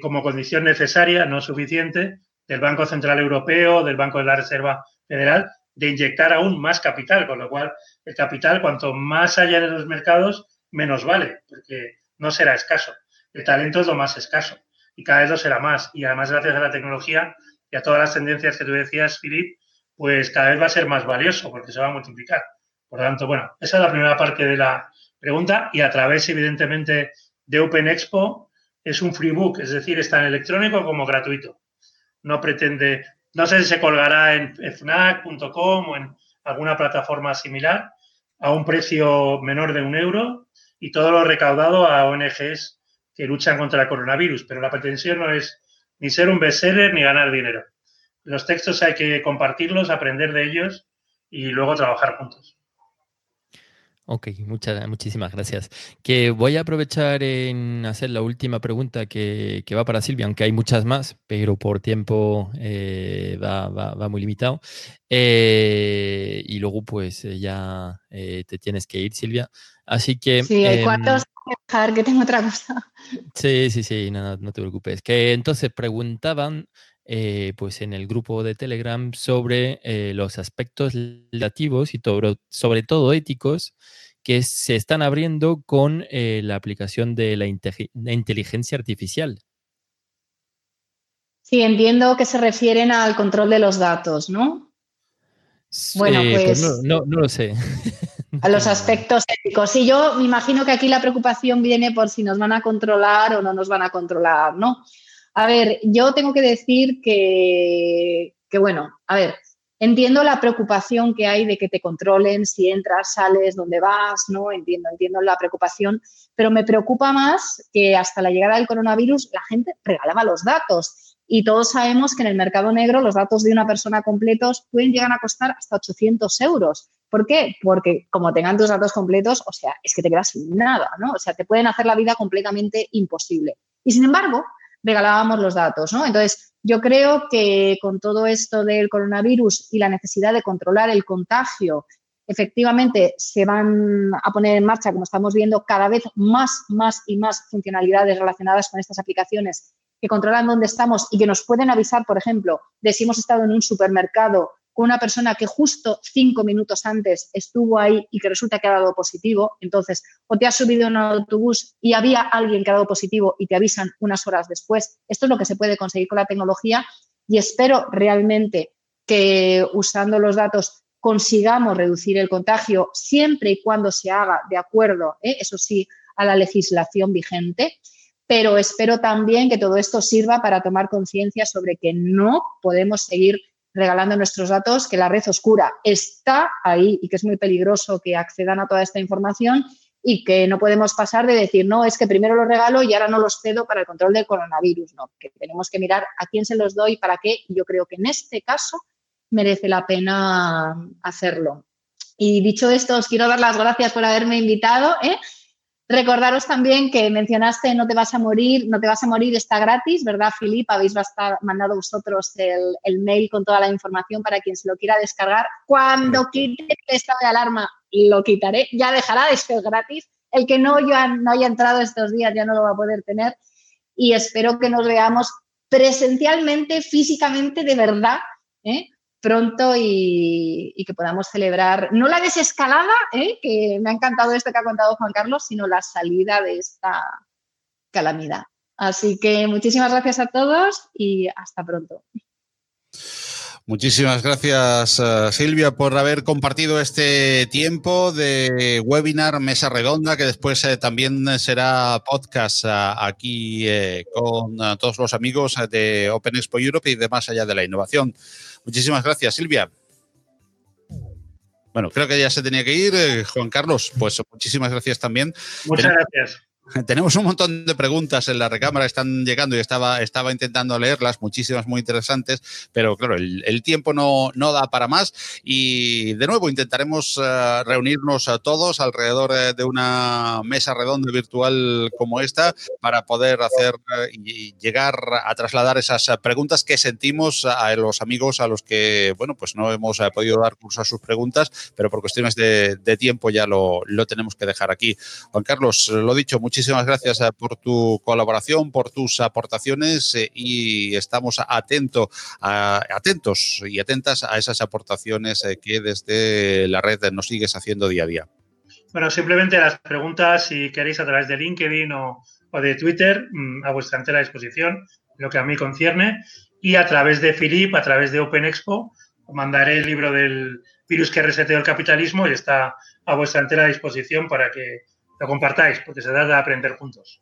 como condición necesaria, no suficiente, del Banco Central Europeo, del Banco de la Reserva Federal, de inyectar aún más capital, con lo cual el capital, cuanto más haya en los mercados, menos vale, porque no será escaso. El talento es lo más escaso y cada vez lo será más. Y además, gracias a la tecnología y a todas las tendencias que tú decías, Filip, pues cada vez va a ser más valioso porque se va a multiplicar. Por lo tanto, bueno, esa es la primera parte de la pregunta y a través, evidentemente, de Open Expo es un freebook, es decir, está en electrónico como gratuito. No pretende, no sé si se colgará en fnac.com o en alguna plataforma similar a un precio menor de un euro y todo lo recaudado a ONGs que luchan contra el coronavirus. Pero la pretensión no es ni ser un bestseller ni ganar dinero. Los textos hay que compartirlos, aprender de ellos y luego trabajar juntos. Ok, muchas, muchísimas gracias. Que voy a aprovechar en hacer la última pregunta que, va para Silvia, aunque hay muchas más, pero por tiempo eh, va, muy limitado. Eh, y luego pues eh, ya te tienes que ir, Silvia. Así que... Sí, hay cuantos dejar que tengo otra cosa. Sí, sí, sí, no, no te preocupes. Que entonces preguntaban pues en el grupo de Telegram sobre los aspectos legislativos y sobre todo éticos que se están abriendo con eh, la aplicación de la, inteligencia artificial. Sí, entiendo que se refieren al control de los datos, ¿no? Bueno, pues, pues no, no, lo sé. A los aspectos éticos. Sí, yo me imagino que aquí la preocupación viene por si nos van a controlar o no nos van a controlar, ¿no? A ver, yo tengo que decir que, que bueno, a ver, Entiendo la preocupación que hay de que te controlen si entras, sales, dónde vas, ¿no? Entiendo, entiendo la preocupación, pero me preocupa más que hasta la llegada del coronavirus la gente regalaba los datos. Y todos sabemos que en el mercado negro los datos de una persona completos pueden llegar a costar hasta 800 euros. ¿Por qué? Porque como tengan tus datos completos, o sea, es que te quedas sin nada, ¿no? O sea, te pueden hacer la vida completamente imposible. Y sin embargo, regalábamos los datos, ¿no? Entonces, yo creo que con todo esto del coronavirus y la necesidad de controlar el contagio, efectivamente se van a poner en marcha, como estamos viendo, cada vez más, más y más funcionalidades relacionadas con estas aplicaciones que controlan dónde estamos y que nos pueden avisar, por ejemplo, de si hemos estado en un supermercado una persona que justo cinco minutos antes estuvo ahí y que resulta que ha dado positivo, entonces o te has subido en un autobús y había alguien que ha dado positivo y te avisan unas horas después. Esto es lo que se puede conseguir con la tecnología y espero realmente que usando los datos consigamos reducir el contagio siempre y cuando se haga de acuerdo, ¿eh? eso sí, a la legislación vigente pero espero también que todo esto sirva para tomar conciencia sobre que no podemos seguir regalando nuestros datos, que la red oscura está ahí y que es muy peligroso que accedan a toda esta información y que no podemos pasar de decir, no, es que primero los regalo y ahora no los cedo para el control del coronavirus, no, que tenemos que mirar a quién se los doy, para qué, y yo creo que en este caso merece la pena hacerlo. Y dicho esto, os quiero dar las gracias por haberme invitado. ¿eh? Recordaros también que mencionaste No te vas a morir, No te vas a morir está gratis, ¿verdad, Filip? Habéis mandado vosotros el, mail con toda la información para quien se lo quiera descargar. Cuando quite el estado de alarma, lo quitaré, ya dejará de ser gratis. El que no, ya, no haya entrado estos días ya no lo va a poder tener. Y espero que nos veamos presencialmente, físicamente, de verdad, ¿eh? Pronto y, que podamos celebrar no la desescalada, ¿eh? que me ha encantado esto que ha contado Juan Carlos, sino la salida de esta calamidad. Así que muchísimas gracias a todos y hasta pronto. Muchísimas gracias, eh, Silvia, por haber compartido este tiempo de webinar Mesa Redonda, que después eh, también será podcast aquí con todos los amigos de Open Expo Europe y de Más Allá de la Innovación. Muchísimas gracias, Silvia. Bueno, creo que ya se tenía que ir. Eh, Juan Carlos, pues muchísimas gracias también. Muchas gracias. Tenemos un montón de preguntas en la recámara, están llegando y estaba, estaba intentando leerlas, muchísimas muy interesantes, pero claro, el, tiempo no, no, da para más y de nuevo intentaremos eh, reunirnos a todos alrededor eh, de una mesa redonda virtual como esta para poder hacer eh, y llegar a trasladar esas preguntas que sentimos a los amigos a los que, bueno, pues no hemos podido dar curso a sus preguntas, pero por cuestiones de, de tiempo ya lo, lo tenemos que dejar aquí. Juan Carlos, lo dicho, muchísimas muchísimas gracias eh, por tu colaboración, por tus aportaciones eh, y estamos atento, atentos y atentas a esas aportaciones eh, que desde la red nos sigues haciendo día a día. Bueno, simplemente las preguntas, si queréis, a través de LinkedIn o, de Twitter, mm, a vuestra entera disposición, lo que a mí concierne. Y a través de Philip, a través de Open Expo, mandaré el libro del virus que reseteó el capitalismo y está a vuestra entera disposición para que lo compartáis, porque se trata de aprender juntos.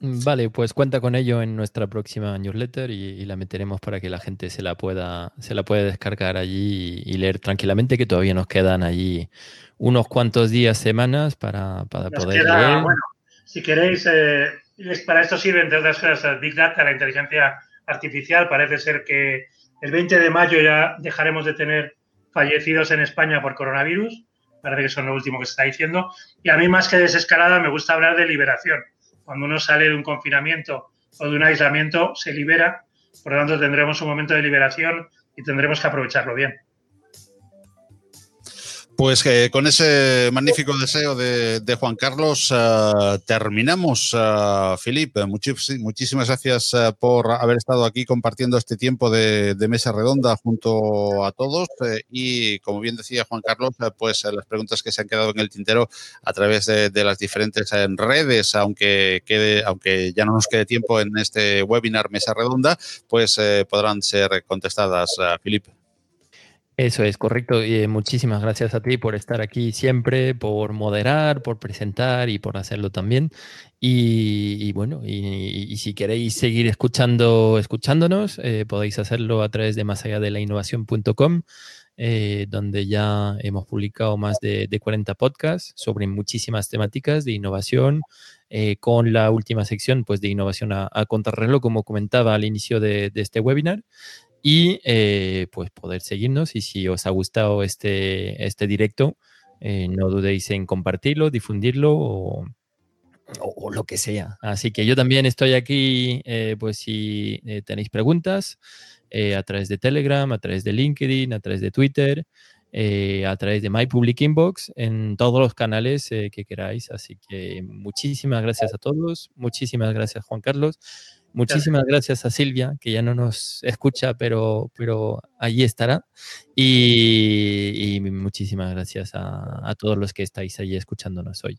Vale, pues cuenta con ello en nuestra próxima newsletter y, la meteremos para que la gente se la pueda, se la pueda descargar allí y, leer tranquilamente, que todavía nos quedan allí unos cuantos días, semanas para, para poder leer. Bueno, si queréis, eh, para esto sirve, entre otras cosas, Big Data, la inteligencia artificial. Parece ser que el 20 de mayo ya dejaremos de tener fallecidos en España por coronavirus parece que es lo último que se está diciendo. Y a mí, más que desescalada, me gusta hablar de liberación. Cuando uno sale de un confinamiento o de un aislamiento, se libera. Por lo tanto, tendremos un momento de liberación y tendremos que aprovecharlo bien. Pues eh, con ese magnífico deseo de, Juan Carlos uh, terminamos. Uh, muchísimas gracias uh, por haber estado aquí compartiendo este tiempo de, mesa redonda junto a todos. Eh, y como bien decía Juan Carlos, pues las preguntas que se han quedado en el tintero a través de, las diferentes redes, aunque, quede, aunque ya no nos quede tiempo en este webinar mesa redonda, pues podrán ser contestadas, Felipe. Eso es correcto. Eh, muchísimas gracias a ti por estar aquí siempre, por moderar, por presentar y por hacerlo también. Y, bueno, y, si queréis seguir escuchando, escuchándonos, eh, podéis hacerlo a través de más allá de la innovación.com, eh, donde ya hemos publicado más de, 40 podcasts sobre muchísimas temáticas de innovación, con la última sección pues, de innovación a, a contrarreloj, como comentaba al inicio de, de este webinar y eh, pues poder seguirnos y si os ha gustado este, este directo, eh, no dudéis en compartirlo, difundirlo o, o, lo que sea. Así que yo también estoy aquí, eh, pues si tenéis preguntas, a través de Telegram, a través de LinkedIn, a través de Twitter, a través de My Public Inbox, en todos los canales que queráis. Así que muchísimas gracias a todos, muchísimas gracias Juan Carlos. Muchísimas gracias a Silvia, que ya no nos escucha, pero, pero allí estará. Y, muchísimas gracias a, a todos los que estáis allí escuchándonos hoy.